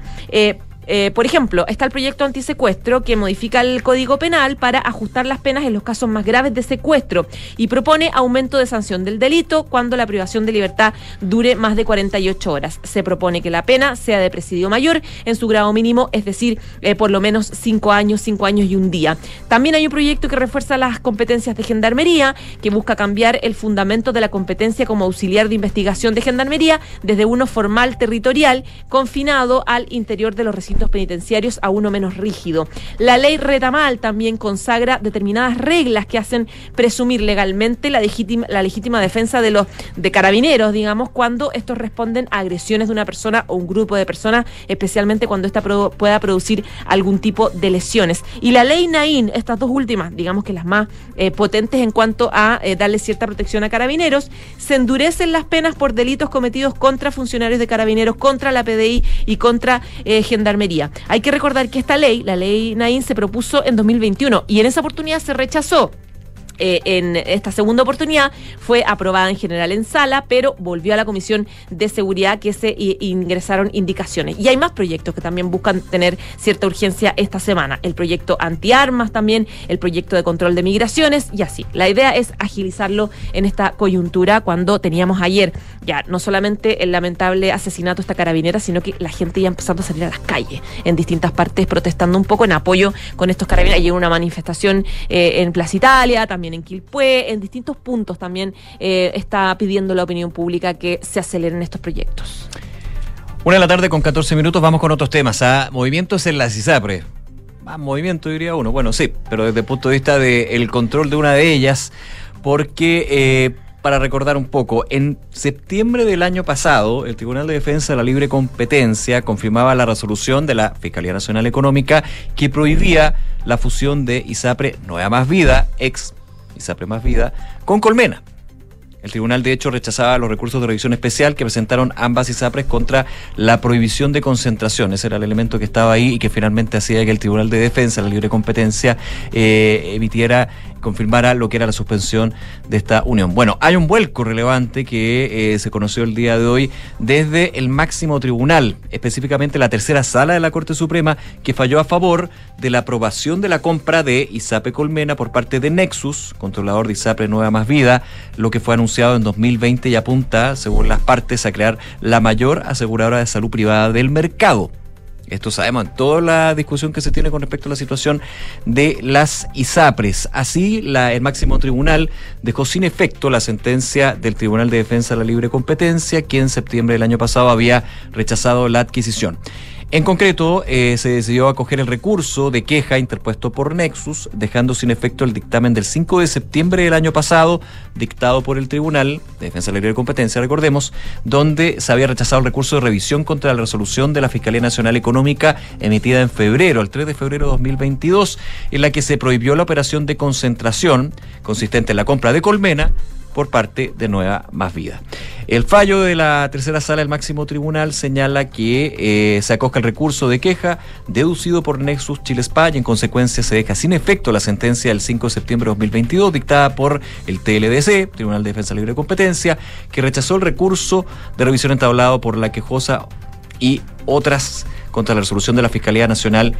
S15: Eh, por ejemplo, está el proyecto antisecuestro que modifica el Código Penal para ajustar las penas en los casos más graves de secuestro y propone aumento de sanción del delito cuando la privación de libertad dure más de 48 horas. Se propone que la pena sea de presidio mayor en su grado mínimo, es decir, eh, por lo menos 5 años, 5 años y un día. También hay un proyecto que refuerza las competencias de gendarmería, que busca cambiar el fundamento de la competencia como auxiliar de investigación de gendarmería desde uno formal territorial confinado al interior de los recintos penitenciarios a uno menos rígido. La ley Retamal también consagra determinadas reglas que hacen presumir legalmente la legítima, defensa de los de carabineros, digamos, cuando estos responden a agresiones de una persona o un grupo de personas, especialmente cuando ésta pueda producir algún tipo de lesiones. Y la ley Naín, estas dos últimas, digamos que las más eh, potentes en cuanto a eh, darle cierta protección a carabineros, se endurecen las penas por delitos cometidos contra funcionarios de carabineros, contra la PDI y contra eh, gendarmería hay que recordar que esta ley, la ley Nain, se propuso en 2021 y en esa oportunidad se rechazó. Eh, en esta segunda oportunidad fue aprobada en general en sala, pero volvió a la Comisión de Seguridad que se ingresaron indicaciones. Y hay más proyectos que también buscan tener cierta urgencia esta semana. El proyecto antiarmas también, el proyecto de control de migraciones y así. La idea es agilizarlo en esta coyuntura cuando teníamos ayer ya no solamente el lamentable asesinato de esta carabinera, sino que la gente ya empezando a salir a las calles en distintas partes protestando un poco en apoyo con estos carabineros. Hay una manifestación eh, en Plaza Italia, también en Quilpué, en distintos puntos también eh, está pidiendo la opinión pública que se aceleren estos proyectos.
S2: Una de la tarde con 14 minutos, vamos con otros temas. ¿ah? movimientos en la CISAPRE. Más movimiento diría uno. Bueno, sí, pero desde el punto de vista del control de una de ellas, porque eh, para recordar un poco, en septiembre del año pasado, el Tribunal de Defensa de la Libre Competencia confirmaba la resolución de la Fiscalía Nacional Económica que prohibía la fusión de ISAPRE Nueva Más Vida, ex ISAPRE Más Vida, con Colmena. El tribunal, de hecho, rechazaba los recursos de revisión especial que presentaron ambas ISAPRES contra la prohibición de concentración. Ese era el elemento que estaba ahí y que finalmente hacía que el Tribunal de Defensa, la libre competencia, eh, emitiera confirmara lo que era la suspensión de esta unión. Bueno, hay un vuelco relevante que eh, se conoció el día de hoy desde el máximo tribunal, específicamente la tercera sala de la Corte Suprema, que falló a favor de la aprobación de la compra de ISAPE Colmena por parte de Nexus, controlador de ISAPE Nueva Más Vida, lo que fue anunciado en 2020 y apunta, según las partes, a crear la mayor aseguradora de salud privada del mercado. Esto sabemos en toda la discusión que se tiene con respecto a la situación de las ISAPRES. Así, el máximo tribunal dejó sin efecto la sentencia del Tribunal de Defensa de la Libre Competencia, que en septiembre del año pasado había rechazado la adquisición. En concreto, eh, se decidió acoger el recurso de queja interpuesto por Nexus, dejando sin efecto el dictamen del 5 de septiembre del año pasado, dictado por el Tribunal de Defensa de la Libre Competencia, recordemos, donde se había rechazado el recurso de revisión contra la resolución de la Fiscalía Nacional Económica emitida en febrero, el 3 de febrero de 2022, en la que se prohibió la operación de concentración consistente en la compra de colmena por parte de Nueva Más Vida. El fallo de la tercera sala del máximo tribunal señala que eh, se acoge el recurso de queja deducido por Nexus Chile Spa y en consecuencia se deja sin efecto la sentencia del 5 de septiembre de 2022 dictada por el TLDC, Tribunal de Defensa Libre de Competencia, que rechazó el recurso de revisión entablado por la quejosa y otras contra la resolución de la Fiscalía Nacional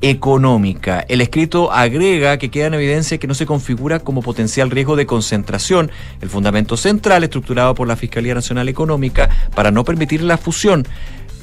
S2: económica. El escrito agrega que queda en evidencia que no se configura como potencial riesgo de concentración el fundamento central estructurado por la Fiscalía Nacional Económica para no permitir la fusión.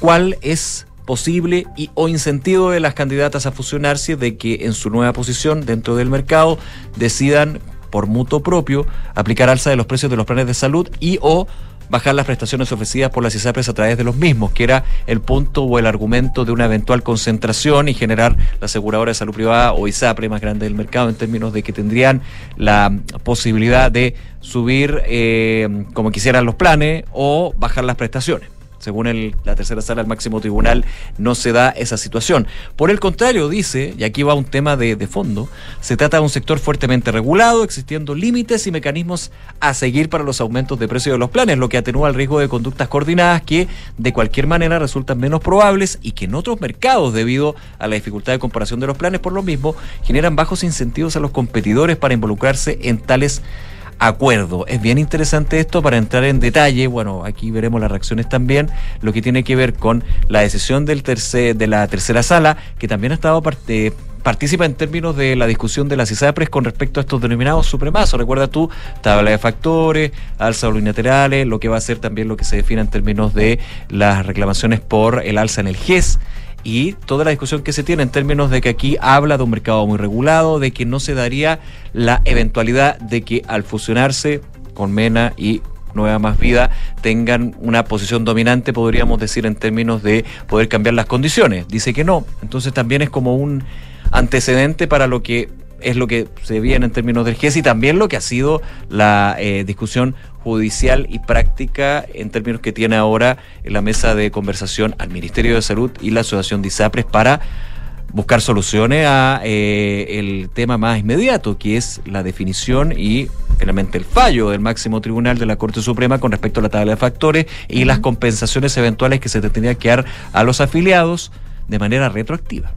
S2: ¿Cuál es posible y o incentivo de las candidatas a fusionarse de que en su nueva posición dentro del mercado decidan por mutuo propio aplicar alza de los precios de los planes de salud y o bajar las prestaciones ofrecidas por las ISAPRES a través de los mismos, que era el punto o el argumento de una eventual concentración y generar la aseguradora de salud privada o ISAPRE más grande del mercado en términos de que tendrían la posibilidad de subir eh, como quisieran los planes o bajar las prestaciones según el- la tercera sala del máximo tribunal, no se da esa situación. Por el contrario, dice, y aquí va un tema de, de fondo, se trata de un sector fuertemente regulado, existiendo límites y mecanismos a seguir para los aumentos de precio de los planes, lo que atenúa el riesgo de conductas coordinadas que de cualquier manera resultan menos probables y que en otros mercados, debido a la dificultad de comparación de los planes, por lo mismo, generan bajos incentivos a los competidores para involucrarse en tales acuerdo. Es bien interesante esto para entrar en detalle. Bueno, aquí veremos las reacciones también. Lo que tiene que ver con la decisión del tercer, de la tercera sala, que también ha estado parte participa en términos de la discusión de las ISAPRES con respecto a estos denominados supremazos. Recuerda tú, tabla de factores, alza unilaterales, lo que va a ser también lo que se define en términos de las reclamaciones por el alza en el GES y toda la discusión que se tiene en términos de que aquí habla de un mercado muy regulado, de que no se daría la eventualidad de que al fusionarse con Mena y Nueva Más Vida tengan una posición dominante, podríamos decir, en términos de poder cambiar las condiciones. Dice que no. Entonces también es como un antecedente para lo que es lo que se viene en términos del GES y también lo que ha sido la eh, discusión judicial y práctica en términos que tiene ahora en la mesa de conversación al Ministerio de Salud y la Asociación de ISAPRES para buscar soluciones a eh, el tema más inmediato, que es la definición y finalmente el fallo del máximo tribunal de la Corte Suprema con respecto a la tabla de factores y las compensaciones eventuales que se tendría que dar a los afiliados de manera retroactiva.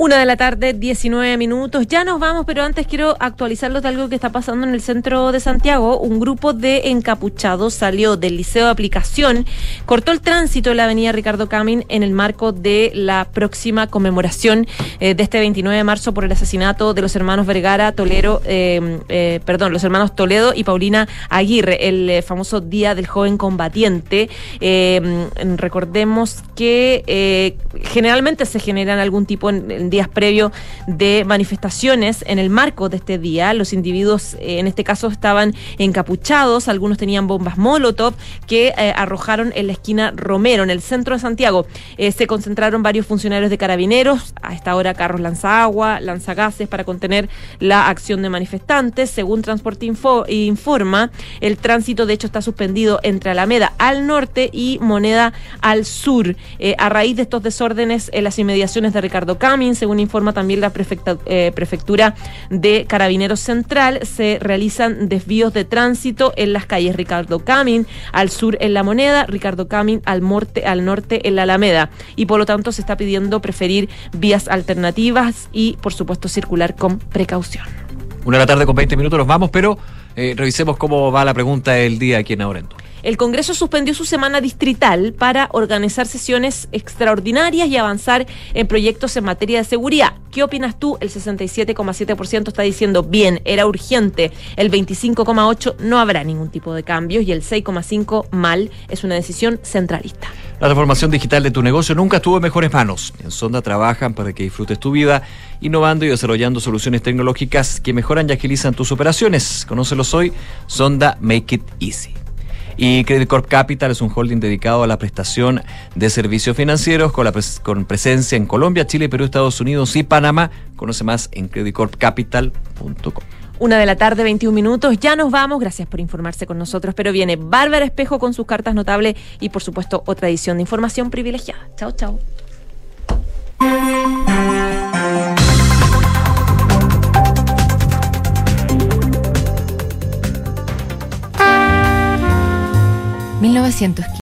S15: Una de la tarde, 19 minutos. Ya nos vamos, pero antes quiero actualizarlos de algo que está pasando en el centro de Santiago. Un grupo de encapuchados salió del Liceo de Aplicación, cortó el tránsito en la avenida Ricardo Camin en el marco de la próxima conmemoración eh, de este 29 de marzo por el asesinato de los hermanos Vergara, Tolero, eh, eh, perdón, los hermanos Toledo y Paulina Aguirre, el eh, famoso Día del Joven Combatiente. Eh, recordemos que generalmente se generan algún tipo en, en días previos de manifestaciones en el marco de este día. Los individuos eh, en este caso estaban encapuchados, algunos tenían bombas Molotov que eh, arrojaron en la esquina Romero, en el centro de Santiago. Eh, se concentraron varios funcionarios de carabineros, a esta hora carros lanzagua, lanzagases para contener la acción de manifestantes. Según Transporte Info, informa, el tránsito de hecho está suspendido entre Alameda al norte y Moneda al sur. A raíz de estos desórdenes en las inmediaciones de Ricardo Camin, según informa también la eh, prefectura de Carabineros Central, se realizan desvíos de tránsito en las calles Ricardo Camin, al sur en La Moneda, Ricardo Camin al norte, al norte en la Alameda. Y por lo tanto se está pidiendo preferir vías alternativas y, por supuesto, circular con precaución.
S2: Una de la tarde con 20 minutos nos vamos, pero eh, revisemos cómo va la pregunta del día aquí en Duna.
S15: El Congreso suspendió su semana distrital para organizar sesiones extraordinarias y avanzar en proyectos en materia de seguridad. ¿Qué opinas tú? El 67,7% está diciendo bien, era urgente. El 25,8% no habrá ningún tipo de cambios y el 6,5% mal es una decisión centralista.
S2: La transformación digital de tu negocio nunca estuvo en mejores manos. En Sonda trabajan para que disfrutes tu vida, innovando y desarrollando soluciones tecnológicas que mejoran y agilizan tus operaciones. Conócelos hoy, Sonda Make It Easy. Y Credit Corp Capital es un holding dedicado a la prestación de servicios financieros con, presencia en Colombia, Chile, Perú, Estados Unidos y Panamá. Conoce más en creditcorpcapital.com.
S15: Una de la tarde, 21 minutos. Ya nos vamos. Gracias por informarse con nosotros. Pero viene Bárbara Espejo con sus cartas notables y, por supuesto, otra edición de información privilegiada. Chao, chao.
S17: ¿1915?